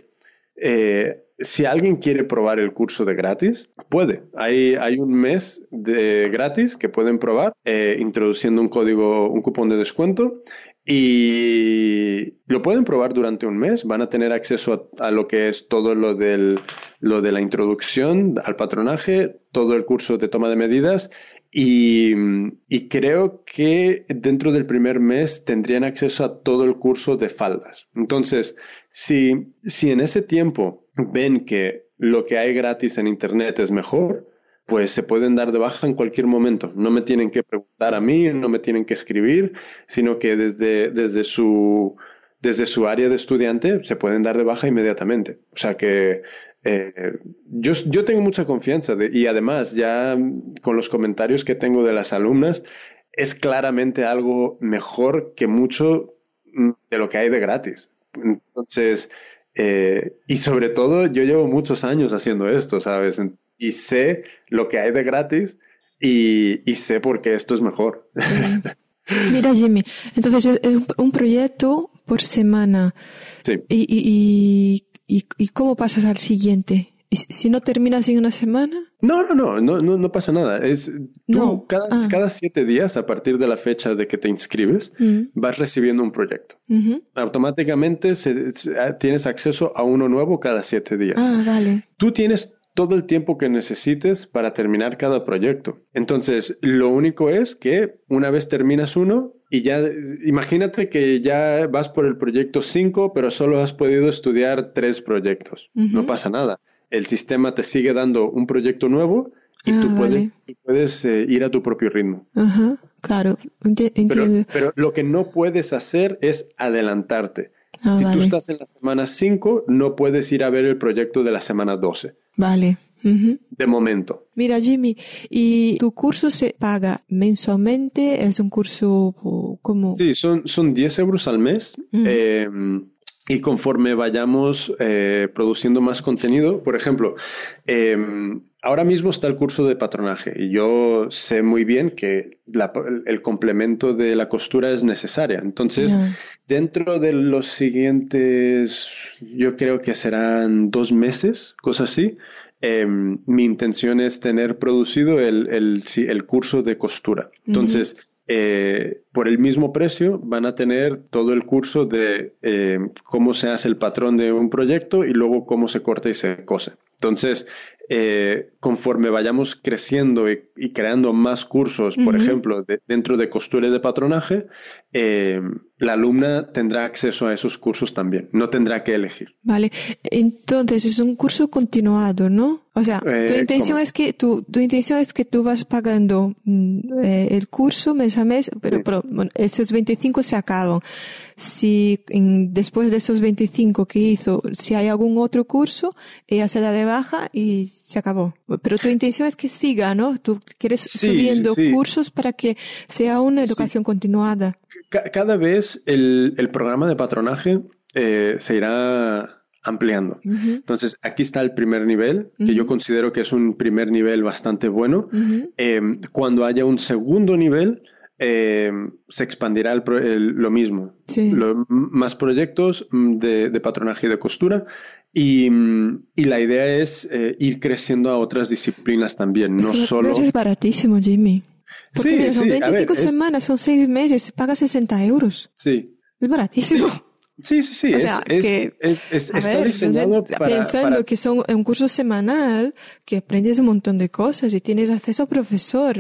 eh, si alguien quiere probar el curso de gratis, puede. Hay, hay un mes de gratis que pueden probar eh, introduciendo un código, un cupón de descuento y lo pueden probar durante un mes. Van a tener acceso a, a, lo que es todo lo, del, lo de la introducción al patronaje, todo el curso de toma de medidas y, creo que dentro del primer mes tendrían acceso a todo el curso de faldas. Entonces, si, si en ese tiempo ven que lo que hay gratis en Internet es mejor, pues se pueden dar de baja en cualquier momento. No me tienen que preguntar a mí, no me tienen que escribir, sino que desde, desde, su, desde su área de estudiante se pueden dar de baja inmediatamente. O sea que eh, yo, yo, tengo mucha confianza y además ya con los comentarios que tengo de las alumnas, es claramente algo mejor que mucho de lo que hay de gratis. Entonces, eh, y sobre todo yo llevo muchos años haciendo esto, ¿sabes? Y sé lo que hay de gratis y, sé por qué esto es mejor. Mira, Jimmy, entonces es un proyecto por semana. Sí. y ¿Y, y cómo pasas al siguiente? ¿Y si no terminas en una semana? No, no, no, no, no, no pasa nada. Es tú cada, ah. cada, siete días, a partir de la fecha de que te inscribes, mm. vas recibiendo un proyecto. Automáticamente ah, tienes acceso a uno nuevo cada siete días. Ah, vale. Tú tienes todo el tiempo que necesites para terminar cada proyecto. Entonces, lo único es que una vez terminas uno y ya, imagínate que ya vas por el proyecto 5, pero solo has podido estudiar tres proyectos. No pasa nada. El sistema te sigue dando un proyecto nuevo y tú ah, puedes, puedes eh, ir a tu propio ritmo. claro, entiendo. Pero, lo que no puedes hacer es adelantarte. Ah, si tú estás en la semana 5, no puedes ir a ver el proyecto de la semana 12. Vale. De momento. Mira, Jimmy, ¿y tu curso se paga mensualmente? ¿Es un curso Sí, son, son 10 euros al mes. Eh, y conforme vayamos eh, produciendo más contenido, por ejemplo, eh, ahora mismo está el curso de patronaje y yo sé muy bien que el complemento de la costura es necesaria. Entonces, dentro de los siguientes, yo creo que serán dos meses, cosas así, Em, mi intención es tener producido el, el, curso de costura. Entonces, eh, por el mismo precio van a tener todo el curso de em, cómo se hace el patrón de un proyecto y luego cómo se corta y se cose. Entonces, eh, conforme vayamos creciendo y, creando más cursos, por ejemplo, dentro de costura y de patronaje, eh, la alumna tendrá acceso a esos cursos también, no tendrá que elegir. Vale, entonces es un curso continuado, ¿no? O sea, tu eh, intención es que tu, tu intención es que tú vas pagando mm, el curso mes a mes, pero, pero esos 25 se acaban si después de esos 25 que hizo, si hay algún otro curso, ella se da de baja y se acabó. Pero tu intención es que siga, ¿no? Tú quieres subiendo cursos para que sea una educación continuada. Cada vez el, el programa de patronaje eh, se irá ampliando. Entonces, aquí está el primer nivel, que yo considero que es un primer nivel bastante bueno. Eh, cuando haya un segundo nivel, eh, se expandirá lo mismo. más proyectos mm, de, patronaje y de costura. Y, la idea es eh, ir creciendo a otras disciplinas también, no solo... es baratísimo, Jimmy. Porque son 25 semanas, son 6 meses, paga 60 euros. Sí. Es baratísimo. Sí, sí, sí. O es- sea, es- que, es- es- está ver, diseñado entonces, para, pensando para- que son es un curso semanal, que aprendes un montón de cosas y tienes acceso a profesor.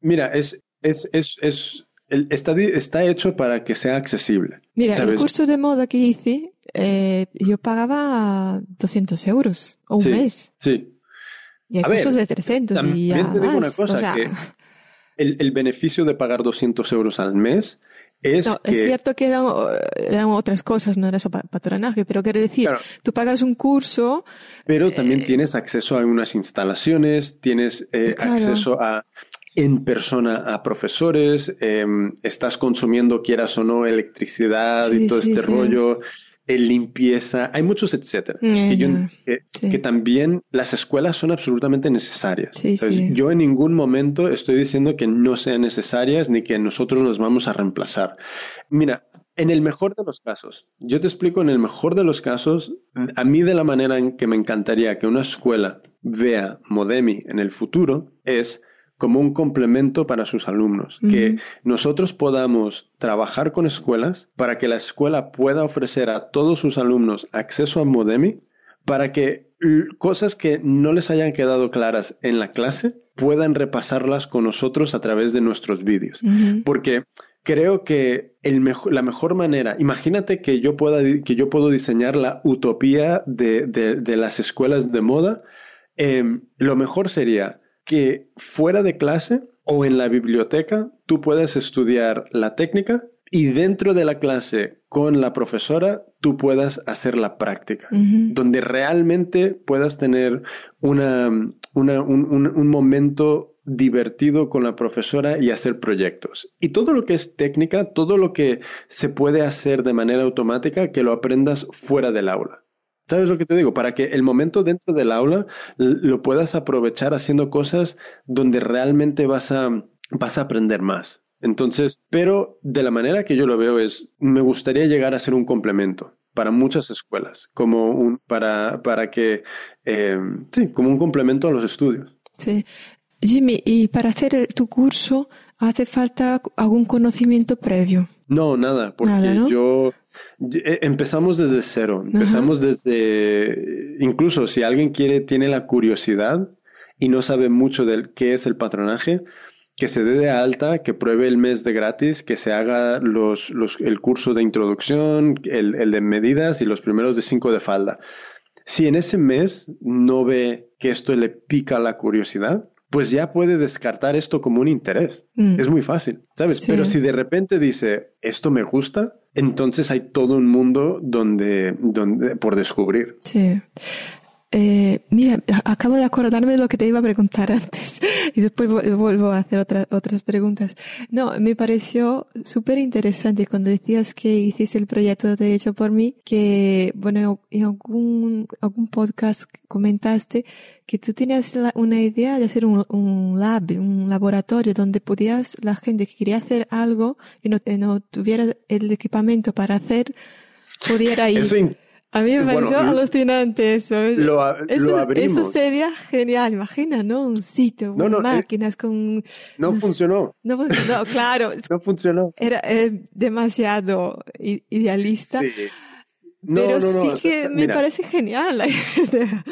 Mira, es, es, es, es, el- está, está hecho para que sea accesible. Mira, el curso de moda que hice, eh, yo pagaba 200 euros o un Sí, mes. Sí. Y hay A ver, cursos de 300 y ya te digo una más. O cosa, sea, que El, el beneficio de pagar 200 euros al mes es no, que... es cierto que eran, eran otras cosas, no era eso pa- patronaje, pero quiero decir, Claro. tú pagas un curso, Pero también tienes acceso a unas instalaciones, tienes eh, Claro. acceso a en persona a profesores, em, estás consumiendo, quieras o no, electricidad Sí, y todo sí, este sí. rollo, eh, limpieza, hay muchos etcétera. Que, yo- también las escuelas son absolutamente necesarias. Yo en ningún momento estoy diciendo que no sean necesarias ni que nosotros las vamos a reemplazar. Mira, en el mejor de los casos, yo te explico, en el mejor de los casos, a mí de la manera en que me encantaría que una escuela vea Modemi en el futuro es como un complemento para sus alumnos, que nosotros podamos trabajar con escuelas para que la escuela pueda ofrecer a todos sus alumnos acceso a Modemi para que cosas que no les hayan quedado claras en la clase puedan repasarlas con nosotros a través de nuestros vídeos. Porque creo que el mejo- la mejor manera, imagínate que yo, pueda, que yo puedo diseñar la utopía de, de- de las escuelas de moda. Em, lo mejor sería que fuera de clase o en la biblioteca tú puedas estudiar la técnica y dentro de la clase con la profesora tú puedas hacer la práctica donde realmente puedas tener una, una- un, un- un momento divertido con la profesora y hacer proyectos. Y todo lo que es técnica, todo lo que se puede hacer de manera automática, que lo aprendas fuera del aula. ¿Sabes lo que te digo? Para que el momento dentro del aula lo puedas aprovechar haciendo cosas donde realmente vas a, vas a aprender más. Entonces, pero de la manera que yo lo veo es, me gustaría llegar a ser un complemento para muchas escuelas, como un, para, para que, eh, sí, como un complemento a los estudios. Sí. Jimmy, y para hacer tu curso hace falta algún conocimiento previo. No, nada, porque Nada, ¿no? yo empezamos desde cero, empezamos desde, incluso si alguien quiere, tiene la curiosidad y no sabe mucho del qué es el patronaje, que se dé de alta, que pruebe el mes de gratis, que se haga los, los, el curso de introducción, el, el de medidas y los primeros de cinco de falda. Si en ese mes no ve que esto le pica la curiosidad, pues ya puede descartar esto como un interés. Mm. Es muy fácil, ¿sabes? Sí. Pero si de repente dice, esto me gusta, entonces hay todo un mundo donde, donde por descubrir. Sí. Eh, mira, acabo de acordarme de lo que te iba a preguntar antes y después vu- vuelvo a hacer otra- otras preguntas. No, me pareció súper interesante cuando decías que hiciste el proyecto de Hecho por mí, que, bueno, en algún, algún podcast comentaste que tú tenías la- una idea de hacer un, un lab, un laboratorio donde podías, la gente que quería hacer algo y no, no tuviera el equipamiento para hacer, pudiera ir. Eso in- A mí me Bueno, pareció alucinante eso. lo eso, lo eso sería genial, imagina, ¿no? Un sitio, No, eh, máquinas, con... no funcionó, No, funcionó, claro, no funcionó. era eh, demasiado idealista, Sí. No, pero no, no, sí o sea, que me mira, parece genial la idea.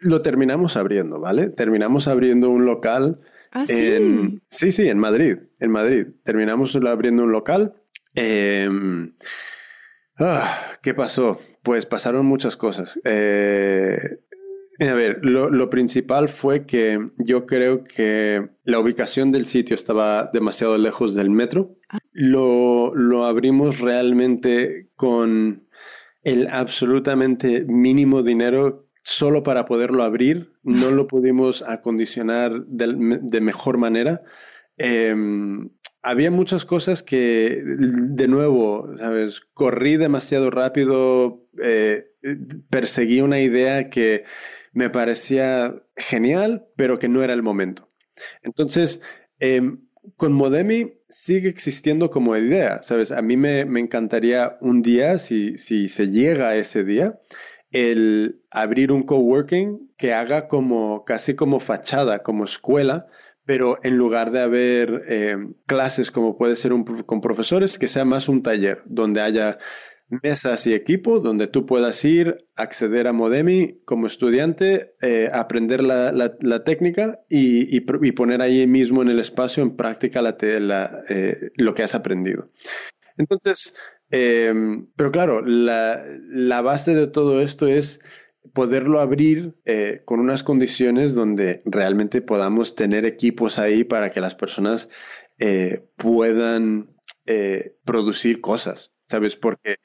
Lo terminamos abriendo, ¿vale? Terminamos abriendo un local Ah, sí. Sí, sí, en Madrid, en Madrid. Terminamos abriendo un local. Eh, ah, ¿Qué pasó? Pues pasaron muchas cosas. Eh, a ver, lo, lo principal fue que yo creo que la ubicación del sitio estaba demasiado lejos del metro. Lo, lo abrimos realmente con el absolutamente mínimo dinero solo para poderlo abrir. No lo pudimos acondicionar de, de mejor manera. Eh, había muchas cosas que, de nuevo, ¿sabes? Corrí demasiado rápido, eh, perseguí una idea que me parecía genial, pero que no era el momento. Entonces, eh, con Modemi sigue existiendo como idea, ¿sabes? A mí me, me encantaría un día, si, si se llega a ese día, el abrir un coworking que haga como casi como fachada, como escuela, pero en lugar de haber eh, clases como puede ser un, con profesores, que sea más un taller donde haya mesas y equipos donde tú puedas ir, acceder a Modemi como estudiante, eh, aprender la, la, técnica y, y, poner ahí mismo en el espacio en práctica la, eh, lo que has aprendido. Entonces, em, pero claro, la, la, base de todo esto es poderlo abrir eh, con unas condiciones donde realmente podamos tener equipos ahí para que las personas puedan producir cosas, ¿sabes? Porque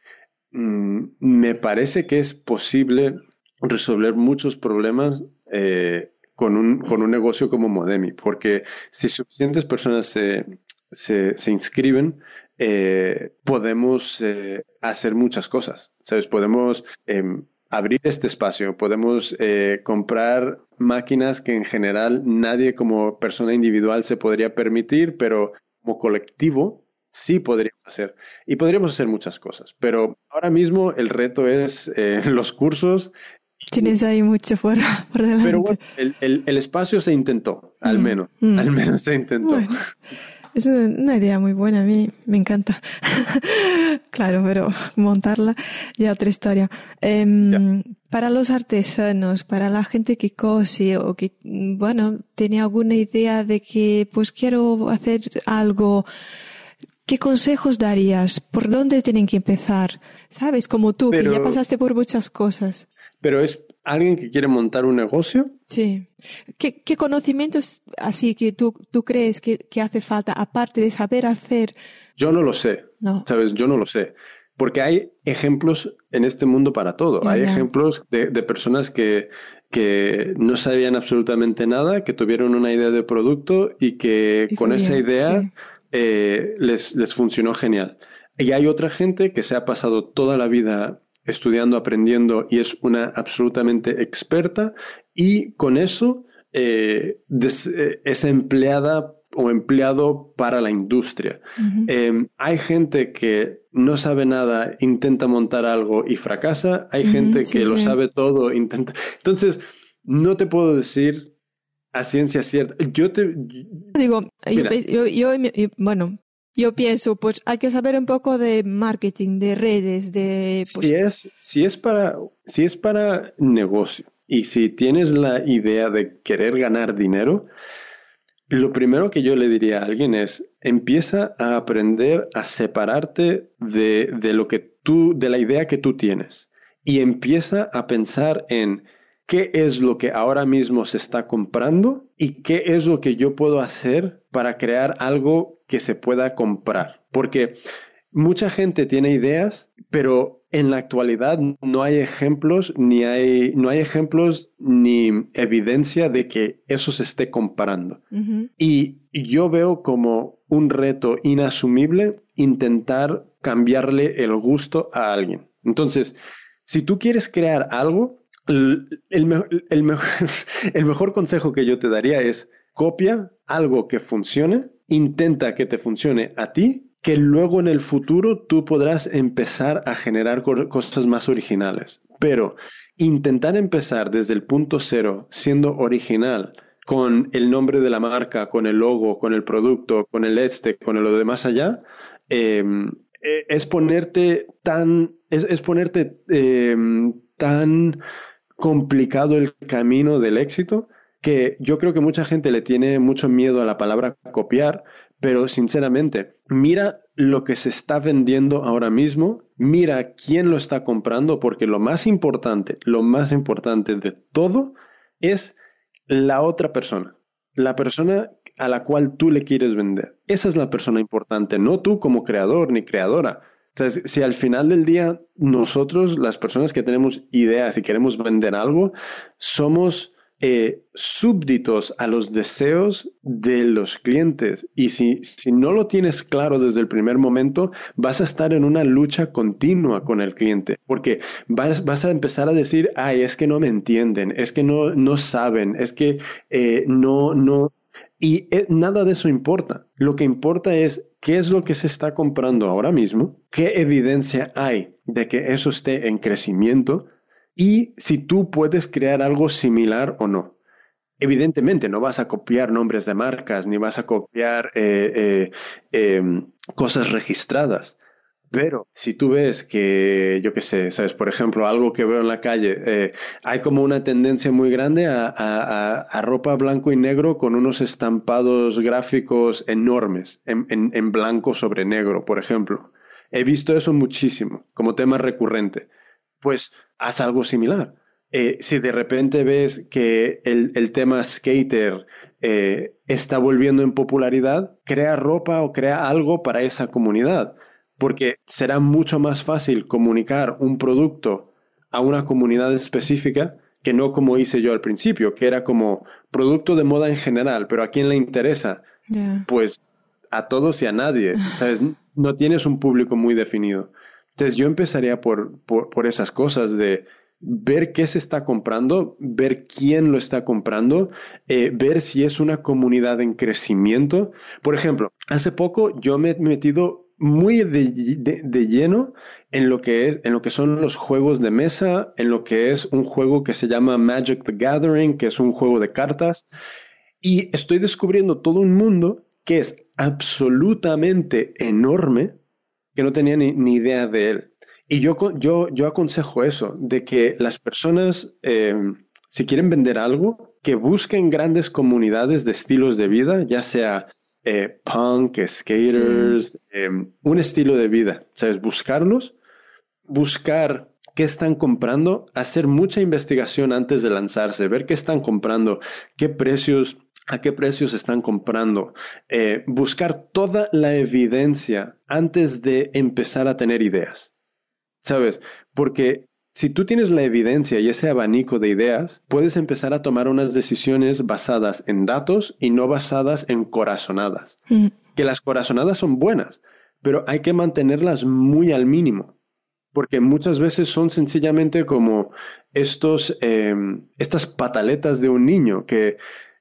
Mm, me parece que es posible resolver muchos problemas eh, con, un, con, un, negocio como Modemi, porque si suficientes personas se, se, inscriben, eh, podemos eh, hacer muchas cosas, ¿sabes? Podemos em, abrir este espacio, podemos comprar máquinas que en general nadie como persona individual se podría permitir, pero como colectivo sí podríamos hacer. Y podríamos hacer muchas cosas, pero ahora mismo el reto es eh, los cursos. Tienes ahí mucho fuera por delante. Pero bueno, el, el, espacio se intentó, al mm, menos. Mm. Al menos se intentó. es una idea muy buena, a mí me encanta. claro, pero montarla ya otra historia. Em, para los artesanos, para la gente que cose o que, bueno, tiene alguna idea de que pues quiero hacer algo ¿Qué consejos darías? ¿Por dónde tienen que empezar? Sabes, como tú, que ya pasaste por muchas cosas. Pero es alguien que quiere montar un negocio. Sí. ¿Qué, conocimientos así que tú, tú crees que, hace falta, aparte de saber hacer? Yo no lo sé. No. Sabes, yo no lo sé. Porque hay ejemplos en este mundo para todo. hay ejemplos de, personas que, que no sabían absolutamente nada, que tuvieron una idea de producto y que con esa idea eh, les, les funcionó genial. Y hay otra gente que se ha pasado toda la vida estudiando, aprendiendo y es una absolutamente experta y con eso eh, eh, es empleada o empleado para la industria. Em, hay gente que no sabe nada, intenta montar algo y fracasa. Hay gente que lo sabe todo, intenta. Entonces, no te puedo decir a ciencia cierta. Yo te digo, yo, bueno, yo pienso, pues hay que saber un poco de marketing, de redes, de pues si es es para es para negocio y si tienes la idea de querer ganar dinero, lo primero que yo le diría a alguien es empieza a aprender a separarte de, de lo que tú de la idea que tú tienes y empieza a pensar en qué es lo que ahora mismo se está comprando y qué es lo que yo puedo hacer para crear algo que se pueda comprar. Porque mucha gente tiene ideas, pero en la actualidad no hay ejemplos ni hay no hay ejemplos ni evidencia de que eso se esté comparando. Y yo veo como un reto inasumible intentar cambiarle el gusto a alguien. Entonces, si tú quieres crear algo, el, el, mejor, consejo que yo te daría es copia algo que funcione, intenta que te funcione a ti, que luego en el futuro tú podrás empezar a generar cosas más originales. Pero intentar empezar desde el punto cero, siendo original, con el nombre de la marca, con el logo, con el producto, con el este, con lo demás allá, em, e, es ponerte tan, es, ponerte em, tan complicado el camino del éxito que yo creo que mucha gente le tiene mucho miedo a la palabra copiar, pero sinceramente, mira lo que se está vendiendo ahora mismo, mira quién lo está comprando, porque lo más importante, lo más importante de todo es la otra persona, la persona a la cual tú le quieres vender. Esa es la persona importante, no tú como creador ni creadora. Entonces, si al final del día nosotros, las personas que tenemos ideas y queremos vender algo, somos eh, súbditos a los deseos de los clientes. Y si, si no lo tienes claro desde el primer momento, vas a estar en una lucha continua con el cliente, porque vas, vas a empezar a decir, ay, es que no me entienden, es que no, no saben, es que eh, no, no, y eh, nada de eso importa. Lo que importa es qué es lo que se está comprando ahora mismo, qué evidencia hay de que eso esté en crecimiento y si tú puedes crear algo similar o no. Evidentemente no vas a copiar nombres de marcas ni vas a copiar eh, eh, em, cosas registradas, Pero si tú ves que, yo qué sé, sabes, por ejemplo, algo que veo en la calle, eh, hay como una tendencia muy grande a, ropa blanco y negro con unos estampados gráficos enormes, en, blanco sobre negro, por ejemplo. He visto eso muchísimo, como tema recurrente. Pues haz algo similar. Eh, si de repente ves que el, el tema skater eh, está volviendo en popularidad, crea ropa o crea algo para esa comunidad porque será mucho más fácil comunicar un producto a una comunidad específica que no como hice yo al principio, que era como producto de moda en general, pero a quién le interesa, pues a todos y a nadie, ¿sabes? No tienes un público muy definido. Entonces yo empezaría por, por, esas cosas de ver qué se está comprando, ver quién lo está comprando, eh, ver si es una comunidad en crecimiento. Por ejemplo, hace poco yo me he metido muy de, lleno en lo que es, en lo que son los juegos de mesa, en lo que es un juego que se llama Magic the Gathering, que es un juego de cartas, y estoy descubriendo todo un mundo que es absolutamente enorme, que no tenía ni, idea de él. Y yo, yo, yo aconsejo eso, de que las personas, em, si quieren vender algo, que busquen grandes comunidades de estilos de vida, ya sea eh, punk, skaters, em, un estilo de vida. ¿Sabes? Buscarlos, buscar qué están comprando, hacer mucha investigación antes de lanzarse, ver qué están comprando, qué precios, a qué precios están comprando, eh, buscar toda la evidencia antes de empezar a tener ideas. ¿Sabes? Porque si tú tienes la evidencia y ese abanico de ideas, puedes empezar a tomar unas decisiones basadas en datos y no basadas en corazonadas. Mm. Que las corazonadas son buenas, pero hay que mantenerlas muy al mínimo. Porque muchas veces son sencillamente como estos, em, estas pataletas de un niño que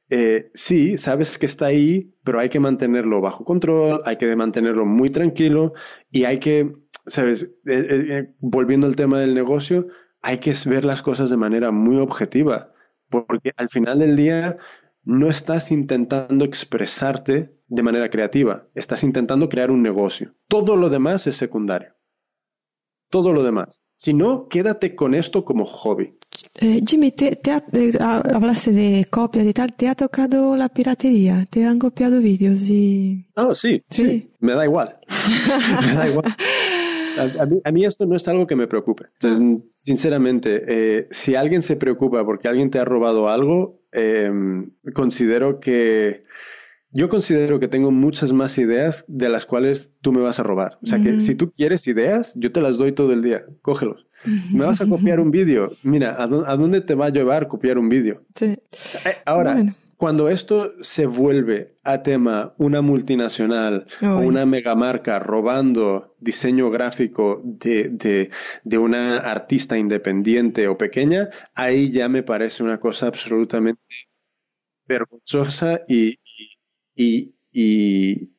eh, sí, sabes que está ahí, pero hay que mantenerlo bajo control, hay que mantenerlo muy tranquilo y hay que sabes, eh, eh, eh, volviendo al tema del negocio, hay que ver las cosas de manera muy objetiva, porque al final del día no estás intentando expresarte de manera creativa, estás intentando crear un negocio. Todo lo demás es secundario. Todo lo demás. Si no, quédate con esto como hobby. Jimmy, te, hablaste de copias y tal, ¿te ha tocado la piratería? ¿Te han copiado vídeos y...? Oh, sí, sí, me da igual. me da igual. A, mí, esto no es algo que me preocupe. sinceramente, eh, si alguien se preocupa porque alguien te ha robado algo, em, considero que... Yo considero que tengo muchas más ideas de las cuales tú me vas a robar. O sea que si tú quieres ideas, yo te las doy todo el día. Cógelos. ¿Me vas a copiar un vídeo? Mira, ¿a, dónde te va a llevar copiar un vídeo? Sí. Eh, ahora, cuando esto se vuelve a tema una multinacional o una megamarca robando diseño gráfico de, una artista independiente o pequeña, ahí ya me parece una cosa absolutamente vergonzosa y, y,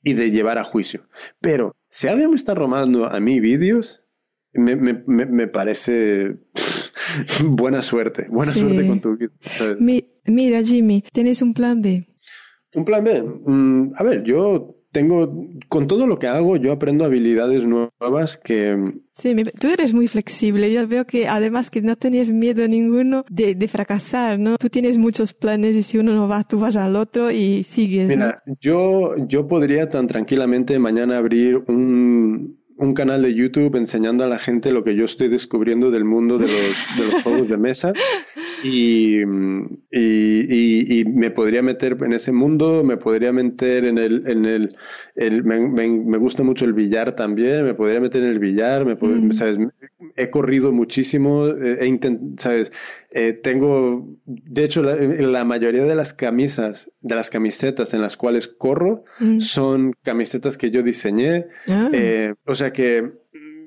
de llevar a juicio. Pero si alguien me está robando a mí vídeos, me, parece buena suerte, buena suerte con tu vida. mira, Jimmy, ¿tienes un plan B? Un plan B. Mm, a ver, yo tengo, con todo lo que hago, yo aprendo habilidades nuevas que... Sí, tú eres muy flexible. Yo veo que además que no tenías miedo ninguno de, de, fracasar, ¿no? Tú tienes muchos planes y si uno no va, tú vas al otro y sigues. Mira, yo, yo podría tan tranquilamente mañana abrir un, un canal de YouTube enseñando a la gente lo que yo estoy descubriendo del mundo de los, de los juegos de mesa y, y, y, me podría meter en ese mundo, me podría meter en el, en el, el me, me, gusta mucho el billar también, me podría meter en el billar, me, mm. ¿sabes? he corrido muchísimo, he intentado, ¿sabes? Eh, tengo, de hecho, la, mayoría de las camisas, de las camisetas en las cuales corro, mm. son camisetas que yo diseñé. Ah. Eh, o sea que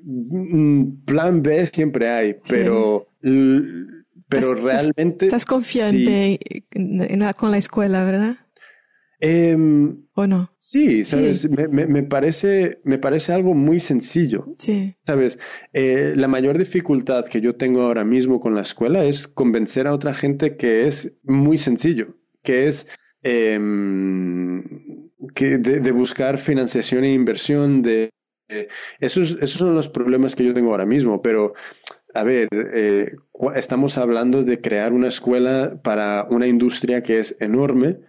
mm, plan B siempre hay, pero, pero realmente... Estás confiante con la escuela, ¿verdad? Em, ¿O no? Sí, sabes, Me, me, parece, me parece algo muy sencillo. Sí. Sabes, eh, la mayor dificultad que yo tengo ahora mismo con la escuela es convencer a otra gente que es muy sencillo, que es em, que de, buscar financiación e inversión, de, esos, esos son los problemas que yo tengo ahora mismo, pero a ver, eh, estamos hablando de crear una escuela para una industria que es enorme,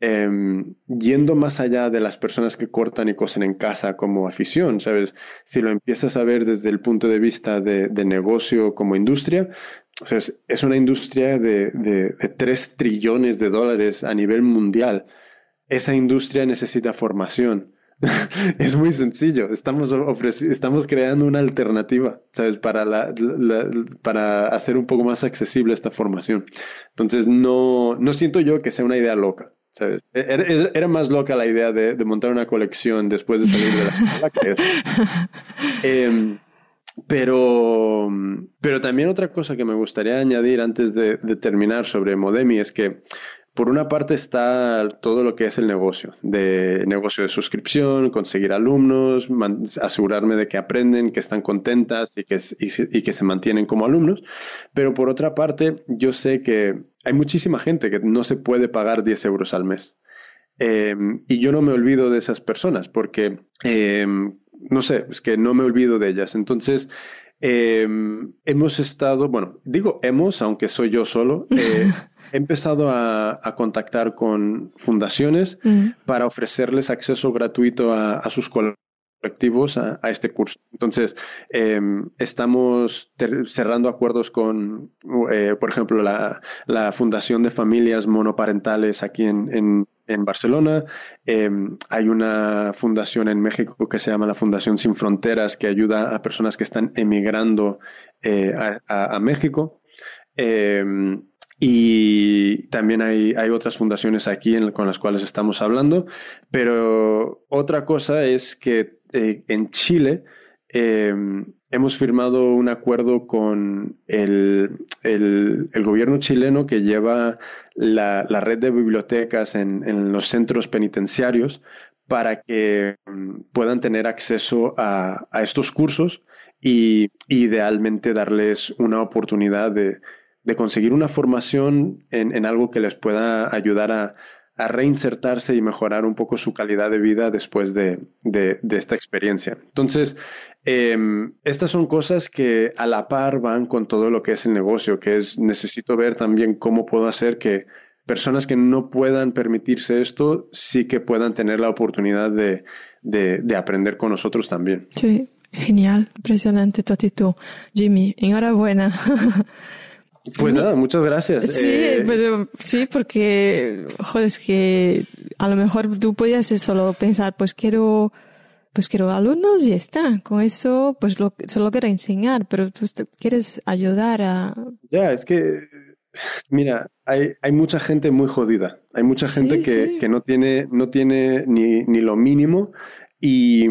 em, yendo más allá de las personas que cortan y cosen en casa como afición, ¿sabes? Si lo empiezas a ver desde el punto de vista de, negocio como industria, es una industria de, de, de 3 trillones de dólares a nivel mundial. Esa industria necesita formación es muy sencillo. Estamos, estamos creando una alternativa, ¿sabes? Para, la, para hacer un poco más accesible esta formación. Entonces, no, no siento yo que sea una idea loca, ¿sabes? E, era, era más loca la idea de, de, montar una colección después de salir de la escuela que eso. Em, pero, pero también otra cosa que me gustaría añadir antes de, de terminar sobre Modemi es que por una parte está todo lo que es el negocio, de negocio de suscripción, conseguir alumnos, asegurarme de que aprenden, que están contentas y que, y, que se mantienen como alumnos. Pero por otra parte, yo sé que hay muchísima gente que no se puede pagar 10 euros al mes. Em, y yo no me olvido de esas personas porque, em, no sé, es que no me olvido de ellas. Entonces, em, hemos estado, bueno, digo hemos, aunque soy yo solo. He empezado a, contactar con fundaciones para ofrecerles acceso gratuito a, sus colectivos a, este curso. Entonces, em, estamos cerrando acuerdos con, eh, por ejemplo, la, Fundación de Familias Monoparentales aquí en, Barcelona. Em, hay una fundación en México que se llama la Fundación Sin Fronteras que ayuda a personas que están emigrando eh, a, México. Em, y también hay, hay otras fundaciones aquí con las cuales estamos hablando. Pero otra cosa es que eh, en Chile em, hemos firmado un acuerdo con el, el, gobierno chileno que lleva la, la red de bibliotecas en, en, los centros penitenciarios para que em, puedan tener acceso a, a estos cursos y idealmente darles una oportunidad de de conseguir una formación en, algo que les pueda ayudar a, reinsertarse y mejorar un poco su calidad de vida después de, esta experiencia. Entonces, em, estas son cosas que a la par van con todo lo que es el negocio, que es necesito ver también cómo puedo hacer que personas que no puedan permitirse esto sí que puedan tener la oportunidad de, de aprender con nosotros también. Sí, genial, impresionante tu actitud. Jimmy, enhorabuena. Pues nada, muchas gracias. Sí, eh, pero sí, porque, joder, es que a lo mejor tú podías solo pensar, pues quiero, pues quiero alumnos y está. Con eso, pues lo, solo quiero enseñar, pero tú quieres ayudar a... Ya, es que, mira, hay, hay mucha gente muy jodida. Hay mucha gente que, que no tiene, no tiene ni, ni lo mínimo y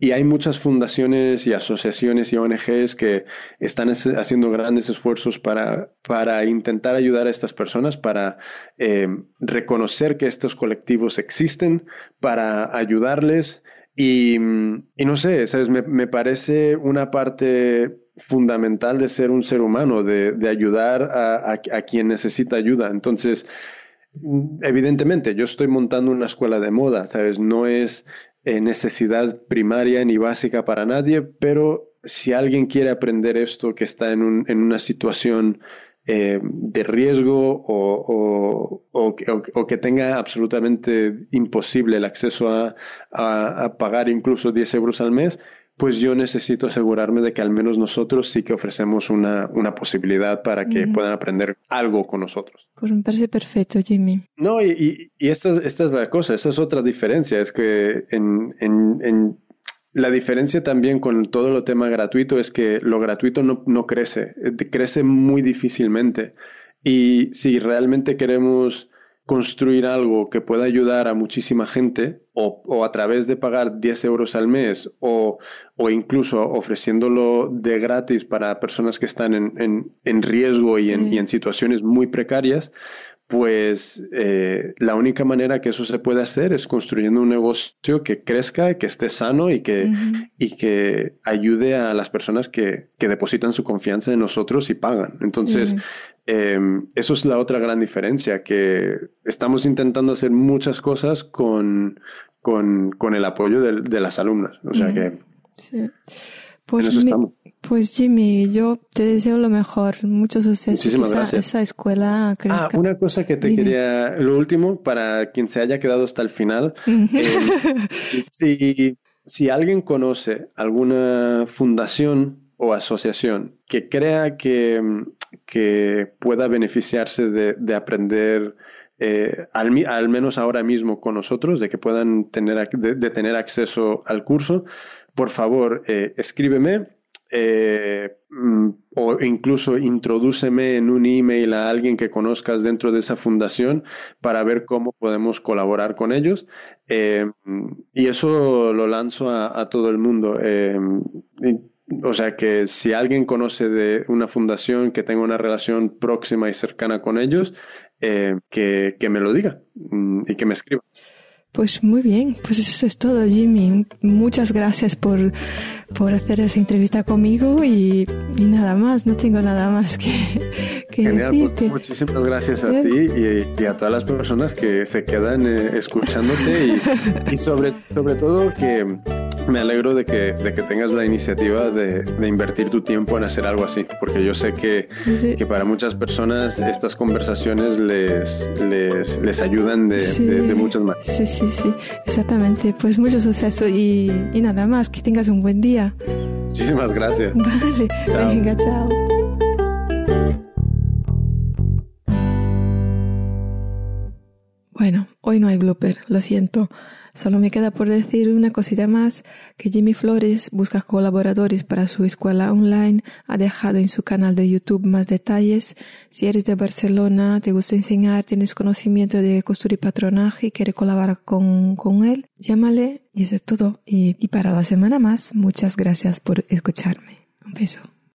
y hay muchas fundaciones y asociaciones y ONGs que están haciendo grandes esfuerzos para, para intentar ayudar a estas personas, para eh, reconocer que estos colectivos existen, para ayudarles. Y, y no sé, Me, me, parece una parte fundamental de ser un ser humano, de, de ayudar a, a quien necesita ayuda. Entonces, evidentemente, yo estoy montando una escuela de moda, ¿sabes? No es eh, necesidad primaria ni básica para nadie, pero si alguien quiere aprender esto que está en, un, en una situación eh, de riesgo o, o, o, que tenga absolutamente imposible el acceso a, a, pagar incluso 10 euros al mes, pues yo necesito asegurarme de que al menos nosotros sí que ofrecemos una, una posibilidad para que puedan aprender algo con nosotros. Pues me parece perfecto, Jimmy. No, y, y, esta, esta, es la cosa, esa es otra diferencia, es que en, en, en la diferencia también con todo lo tema gratuito es que lo gratuito no, no crece, eh, crece muy difícilmente. Y si realmente queremos construir algo que pueda ayudar a muchísima gente o, a través de pagar 10 euros al mes o, incluso ofreciéndolo de gratis para personas que están en, riesgo y, en, situaciones muy precarias, pues eh, la única manera que eso se puede hacer es construyendo un negocio que crezca, que esté sano y que, y que ayude a las personas que, depositan su confianza en nosotros y pagan. Entonces, Em, eso es la otra gran diferencia, que estamos intentando hacer muchas cosas con, con, con el apoyo de, las alumnas. O sea que Sí. Pues, pues, Jimmy, yo te deseo lo mejor, mucho suceso. Muchísimas gracias. Esa escuela Ah, una cosa que te quería, lo último, para quien se haya quedado hasta el final. Eh, si, si alguien conoce alguna fundación o asociación que crea que, que pueda beneficiarse de, de aprender eh, al, al, menos ahora mismo con nosotros, de que puedan tener, de, tener acceso al curso, por favor, eh, escríbeme eh, mm, o incluso introdúceme en un email a alguien que conozcas dentro de esa fundación para ver cómo podemos colaborar con ellos. y eso lo lanzo a, todo el mundo. O sea que si alguien conoce de una fundación que tenga una relación próxima y cercana con ellos, eh, que, que, me lo diga mm, y que me escriba. Pues muy bien, pues eso es todo, Jimmy. Muchas gracias por, por hacer esa entrevista conmigo y, y, nada más, no tengo nada más que, que Genial, pues, muchísimas gracias a ti y, y, a todas las personas que se quedan eh, escuchándote y, y, sobre, sobre todo que me alegro de que, de que tengas la iniciativa de, de, invertir tu tiempo en hacer algo así, porque yo sé que, que para muchas personas estas conversaciones les, les, les ayudan de, de, muchas maneras. Sí, sí, sí, exactamente. Pues mucho suceso y, y nada más, que tengas un buen día. Muchísimas gracias. Vale, chao. venga, chao. Bueno, hoy no hay blooper, lo siento. Solo me queda por decir una cosita más, que Jimmy Flores busca colaboradores para su escuela online, ha dejado en su canal de YouTube más detalles. Si eres de Barcelona, te gusta enseñar, tienes conocimiento de costura y patronaje y quieres colaborar con, con él, llámale y eso es todo. Y, y para la semana más, muchas gracias por escucharme. Un beso.